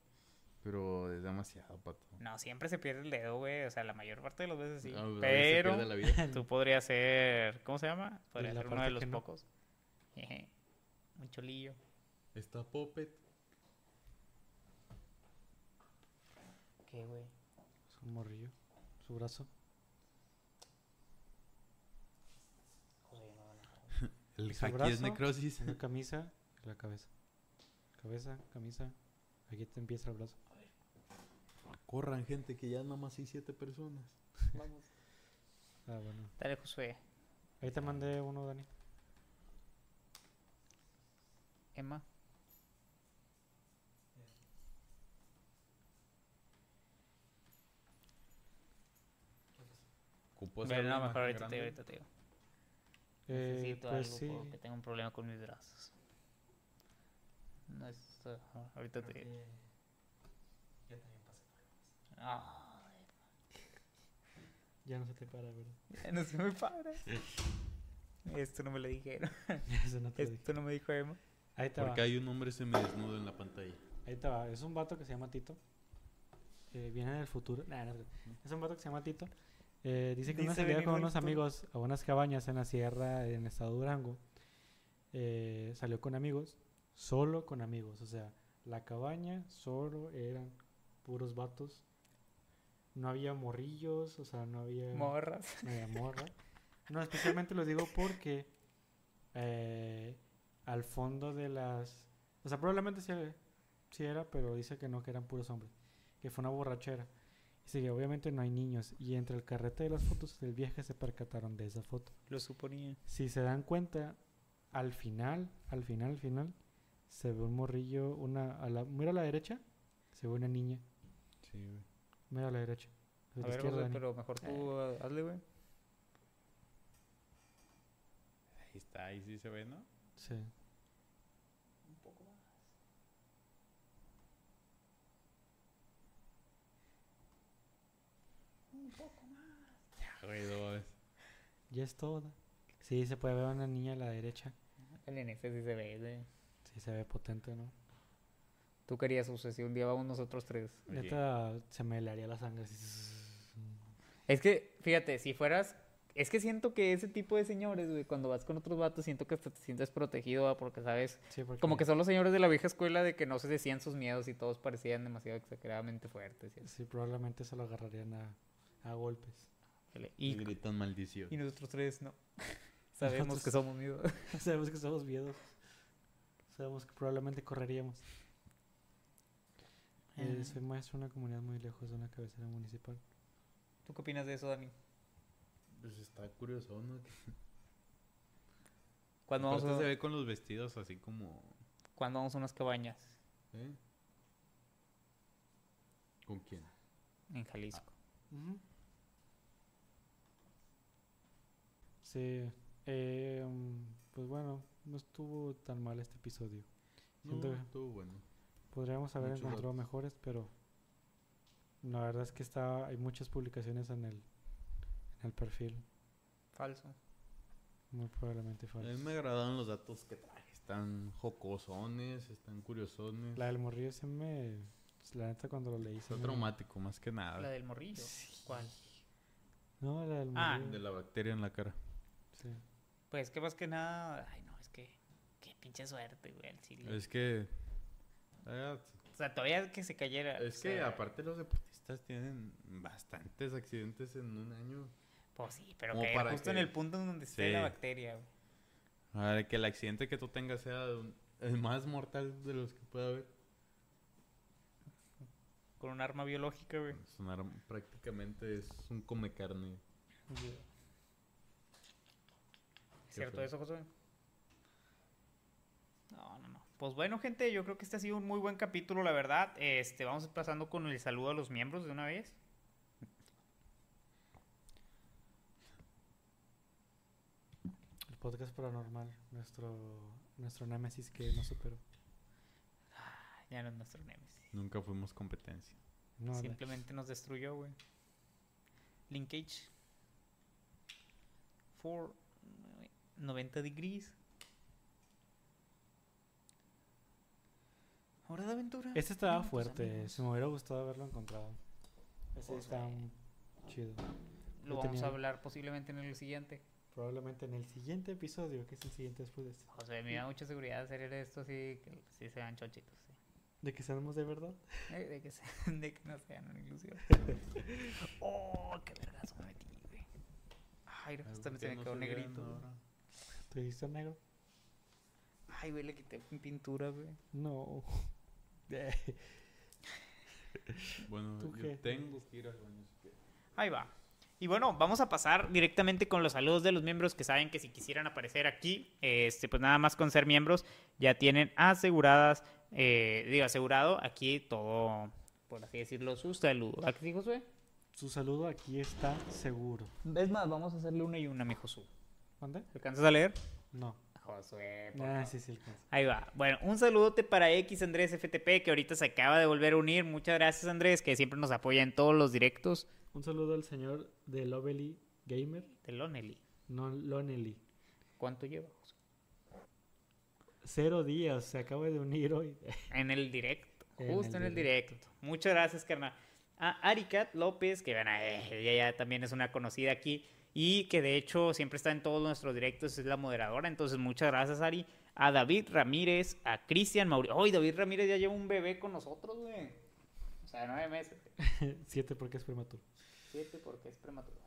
Pero es demasiado, pato. No, siempre se pierde el dedo, güey. O sea, la mayor parte de las veces sí. Ah, Pero pierde la vida. tú podrías ser, ¿cómo se llama? Podrías la ser uno parte de los no. pocos. Jeje. Un cholillo. Está Puppet. ¿Qué, güey? Su morrillo. Su brazo. Joder, no, no. El haki es necrosis. Una camisa y la cabeza. Cabeza, camisa. Aquí te empieza el brazo. Corran, gente, que ya nomás hay siete personas. Vamos. Ah, bueno. Dale, Josué. Ahí te mandé uno, Dani. Emma. Ocupo Bueno, hacer no, mejor ahorita te ahorita te digo. Eh, Necesito pues algo sí. porque tengo un problema con mis brazos. No es... ajá, ahorita te digo. Ay, Ya no se te para, ¿verdad? ya no se me para. Esto no me lo dijeron. Eso no te dije. Esto no me dijo Emma. Ahí va. Porque hay un hombre semidesnudo en la pantalla. Ahí te va. Es un vato que se llama Tito. Eh, viene del futuro. Nah, no, es un vato que se llama Tito. Eh, dice que una Dice salida venir con unos futuro. amigos a unas cabañas en la sierra en el estado de Durango. Eh, salió con amigos. Solo con amigos. O sea, la cabaña solo eran puros vatos. No había morrillos. O sea, no había... Morras. No había morra. No, especialmente lo digo porque eh, al fondo de las... O sea, probablemente sí, sí era, pero dice que no, que eran puros hombres. Que fue una borrachera. Dice que obviamente no hay niños. Y entre el carrete de las fotos del viaje se percataron de esa foto. Lo suponía. Si se dan cuenta, al final, al final, al final, se ve un morrillo, una... A la, mira a la derecha, se ve una niña. Sí, güey. Mira a la derecha. A A la ver, izquierda, José, Dani. pero mejor tú ah, hazle, güey. Ahí está, ahí sí se ve, ¿no? Sí. Un poco más. Ya, güey, mames. Ya es toda. Sí, se puede ver a una niña a la derecha. El NF sí se ve, güey. Sí, se ve potente, ¿no? Tú querías, si un día vamos nosotros tres. Neta, se me helaría la sangre. Es que, fíjate, si fueras... Es que siento que ese tipo de señores, güey, cuando vas con otros vatos, siento que hasta te sientes protegido, ¿va? porque, ¿sabes? Sí, porque Como que son los señores de la vieja escuela de que no se decían sus miedos y todos parecían demasiado exageradamente fuertes. Sí, probablemente se lo agarrarían a, a golpes. Y Y, gritan maldición. y nosotros tres no. Sabemos Nosotros- que somos miedos. Sabemos que somos miedos. Sabemos que probablemente correríamos. Eh, Ah. soy maestro en una comunidad muy lejos de una cabecera municipal. ¿Tú qué opinas de eso, Dani? Pues está curioso, ¿no? Cuando vamos, a, se ve con los vestidos así como... cuando vamos a unas cabañas ¿eh? ¿Con quién? en Jalisco. Sí, eh, mm, pues bueno, no estuvo tan mal este episodio. No, Siento que estuvo bueno. Podríamos haber Muchos encontrado datos. mejores, pero la verdad es que está, hay muchas publicaciones en el, en el perfil, Falso. muy probablemente A mí me agradaron los datos que traje. Están jocosones, están curiosones. La del morrillo se me, la neta cuando lo leí se Está me- traumático, más que La nada. del morrillo. ¿Cuál? No, la del Ah. morrillo. De la bacteria en la cara. sí. Pues que más que nada. Ay, no, es que. Qué pinche suerte, güey, chile. Es que... ah, O sea, todavía que se cayera. Es o que aparte los deportistas tienen bastantes accidentes en un año. Pues sí, pero que para justo en el punto donde esté la bacteria, güey. A ver, que el accidente que tú tengas sea el más mortal de los que pueda haber. Con un arma biológica, güey. Es un arma- prácticamente es un come carne. ¿Cierto feo. eso, José? No, no, no. Pues bueno, gente, yo creo que este ha sido un muy buen capítulo, la verdad. Este, vamos pasando con el saludo a los miembros de una vez. El podcast paranormal, nuestro, nuestro némesis que no superó. Ya no es nuestro némesis. Nunca fuimos competencia. No, Simplemente nos destruyó, güey. Linkage. For 90 degrees. Hora de aventura. Este estaba fuerte, se me hubiera gustado haberlo encontrado. Ese Pues, está chido. Lo Yo vamos tenía- a hablar posiblemente en el siguiente. Probablemente en el siguiente episodio, que es el siguiente después de este. José, me da mucha seguridad hacer esto así, que sí sean chochitos. sí. De que seamos de verdad. Eh, De, que se- de que no sean una ilusión. oh, qué vergazo me metí, güey. Ay, Ay, hasta ¿por se me no quedó negrito. ahora? ¿Te viste negro? Ay, güey, le quité pintura, güey. No. Bueno, ¿Tú yo qué? tengo que ir al baño. Ahí va. Y bueno, vamos a pasar directamente con los saludos de los miembros que saben que si quisieran aparecer aquí, este, pues nada más con ser miembros, ya tienen aseguradas, eh, digo, asegurado aquí todo, por así decirlo, su saludo. ¿A qué sí, Josué? Su saludo aquí está seguro. Es más, vamos a hacerle una y una, mi Josué. ¿Dónde? ¿Alcanzas a leer? No. Josué, por Ah, sí, sí. Ahí va. Bueno, un saludote para X Andrés FTP, que ahorita se acaba de volver a unir. Muchas gracias, Andrés, que siempre nos apoya en todos los directos Un saludo al señor de Lovely Gamer. de Lonely. No, Lonely. ¿Cuánto lleva? Josué? Cero días, se acaba de unir hoy. En el directo, En justo el en el directo. Muchas gracias, carnal. A Aricat López, que bueno, eh, ella ya también es una conocida aquí y que de hecho siempre está en todos nuestros directos, es la moderadora. Entonces, muchas gracias, Ari. A David Ramírez, a Cristian Mauricio. ¡Ay, David Ramírez ya lleva un bebé con nosotros, güey! O sea, nueve meses. Siete porque es prematuro. Siete porque es prematuro.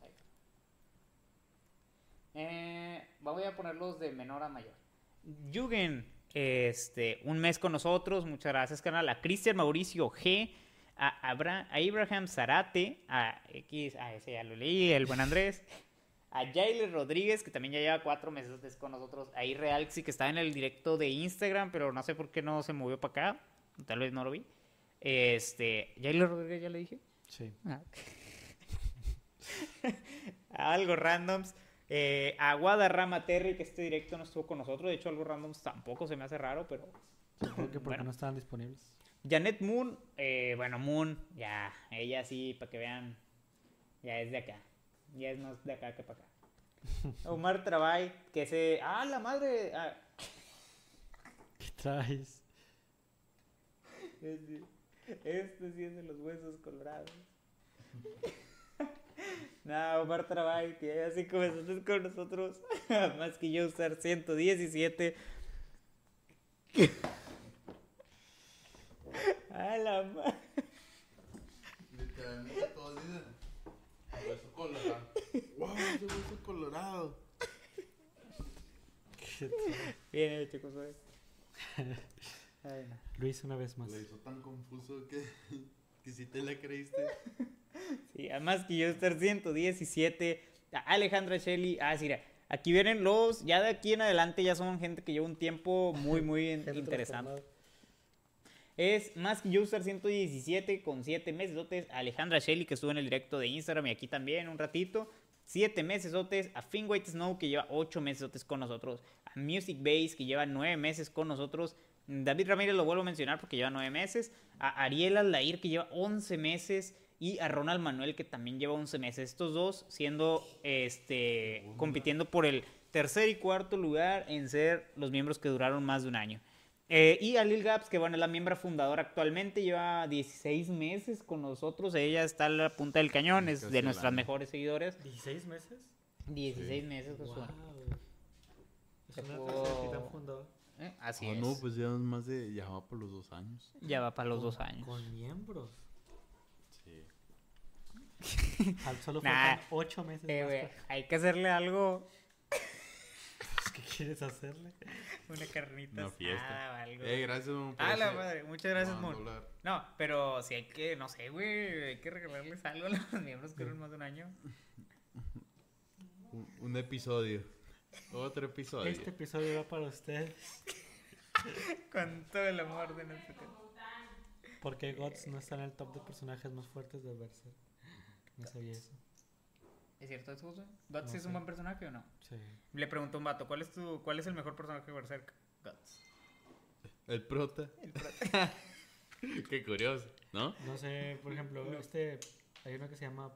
Eh, voy a ponerlos de menor a mayor. Yugen, este, un mes con nosotros. Muchas gracias, canal. A Cristian Mauricio G. A, Abra- a Abraham Zarate. A X. A ese ya lo leí. El buen Andrés. A Jaile Rodríguez, que también ya lleva cuatro meses con nosotros. A Irreal, sí que está en el directo de Instagram, pero no sé por qué no se movió para acá. Tal vez no lo vi. Este, Jaile Rodríguez, ya le dije. Sí. Ah. algo randoms. Eh, a Guadarrama Terry, que este directo no estuvo con nosotros. De hecho, algo randoms tampoco se me hace raro, pero. Supongo que porque Bueno. no estaban disponibles. Janet Moon, eh, bueno, Moon, ya, ella sí, para que vean, ya es de acá. Ya es más de acá que para acá. Omar Trabay, que se. ¡Ah, la madre! Ah, ¿Qué traes? este, este sí es de los huesos colorados. No, Omar Trabay, que ya así comenzaste con nosotros. Más que yo usar 117. A la madre. Literalmente dicen hueso colorado. ¡Wow! Ese hueso colorado. Bien hecho, Josué. Ay, no. Lo hice una vez más. Lo hizo tan confuso que, que si te la creíste. Sí, además que yo estar 117. A Alejandra Shelley. Ah, sí, mira. Aquí vienen los. Ya de aquí en adelante ya son gente que lleva un tiempo muy, muy interesante. Es más que User 117 con 7 meses. Alejandra Shelley que estuvo en el directo de Instagram y aquí también un ratito. 7 meses. A Finn White Snow que lleva 8 meses con nosotros. A Music Base que lleva 9 meses con nosotros. David Ramírez lo vuelvo a mencionar porque lleva 9 meses. A Ariel Aldair que lleva 11 meses. Y a Ronald Manuel que también lleva 11 meses. Estos dos siendo este compitiendo por el tercer y cuarto lugar en ser los miembros que duraron más de un año. Eh, y a Lil Gaps, que bueno, es la miembro fundadora actualmente, lleva 16 meses con nosotros. Ella está a la punta del cañón, es de nuestras mejores seguidores. ¿16 meses? 16 meses, Josué. Wow. Es una. Eh, Así Ah, es. no, pues ya más de. Ya va por los dos años. Ya va para los dos años. Con miembros. Sí. Al- Solo Nah. faltan ocho meses Eh, más hay que hacerle algo, ¿Qué quieres hacerle? una carnita Una fiesta. asada o algo. Eh, gracias, por Ah, la madre, muchas gracias, dólar. No, pero si hay que, no sé, güey, hay que regalarles algo a los miembros que duran más de un año. Un, un episodio. Otro episodio. Este episodio va para ustedes. Con todo el amor de nuestro. Porque Gods no está en el top de personajes más fuertes de Berserk. No sabía eso. ¿Es cierto eso, José? ¿Guts No es sé. un buen personaje o no? Sí. Le preguntó un vato, ¿cuál es tu, cuál es el mejor personaje de Berserk? Guts. El prota. El prota. Qué curioso, ¿no? No sé, por ejemplo, este. Hay uno que se llama.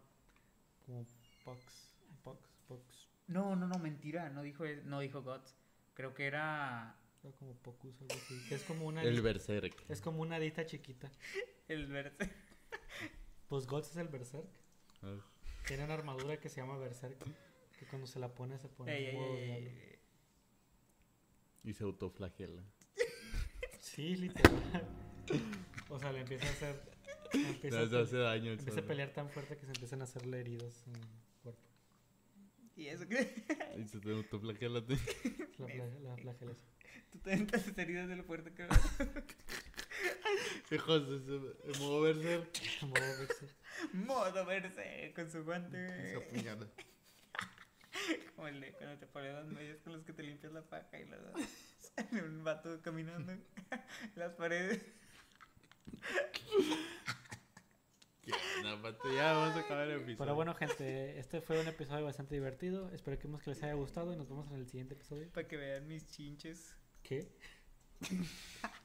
Como Pox. Pox. Pox. No, no, no, mentira, no dijo, no dijo Guts. Creo que era o Como Pocus, algo así. Que es como una. El Berserk. Es como una adita chiquita. el Berserk. Pues Gods es el Berserk. Ah. Tiene una armadura que se llama Berserk. Que cuando se la pone, se pone Ey, modo. Y se autoflagela. Sí, literal. o sea, le empieza a hacer. Empieza, a, hace daño. el empieza a pelear tan fuerte que se empiezan a hacerle heridos en el cuerpo. ¿Y eso qué? Y se te autoflagela. La, fla- la flagelación. Tú te aventas heridas de lo fuerte que Hijos de su... Modo Berserk. Modo Berserk. Modo verse con su guante. Güey. apuñala. Como el de cuando te pones las medias con los que te limpias la paja y las sale un vato caminando en las paredes. Qué buena, pato. Ya vamos a acabar el episodio. Pero bueno, gente, este fue un episodio bastante divertido. Espero que les haya gustado y nos vemos en el siguiente episodio. Para que vean mis chinches. ¿Qué?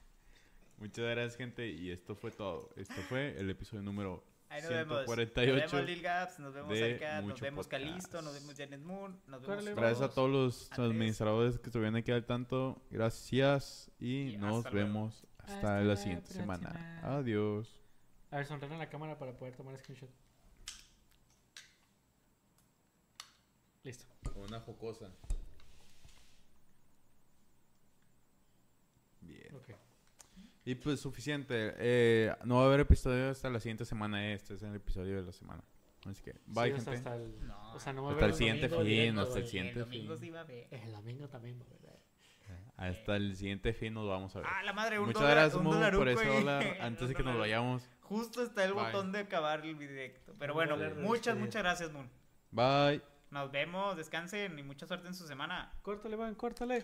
Muchas gracias, gente. Y esto fue todo. Esto fue el episodio número Ahí nos vemos. Nos 148. vemos Lil Gaps, nos vemos de Arcad, nos vemos Podcast. Calisto, nos vemos Janet Moon, nos vemos Gracias a todos los Andrés. administradores que estuvieron aquí al tanto. Gracias. Y Y nos hasta vemos hasta, Hasta la la siguiente semana. Adiós. A ver, sonríen a la cámara para poder tomar screenshot. Listo. Una jocosa. Bien. Ok. Y pues suficiente. Eh, no va a haber episodio hasta la siguiente semana. Este es el episodio de la semana. Así que, bye, Sí, o sea, gente. hasta el, No, o sea, no va a hasta haber el siguiente domingo fin, directo, hasta el siguiente el domingo fin. sí va a ver. El domingo también va a haber. Hasta el siguiente fin nos vamos a ver. Ah, la madre, un Muchas dólar, gracias, Momo, por dólar. Antes de que nos vayamos. Justo está el Bye. botón de acabar el directo. Pero bueno, muchas, despedida. muchas gracias, Moon. Bye. Nos vemos, descansen y mucha suerte en su semana. Córtale, van, córtale.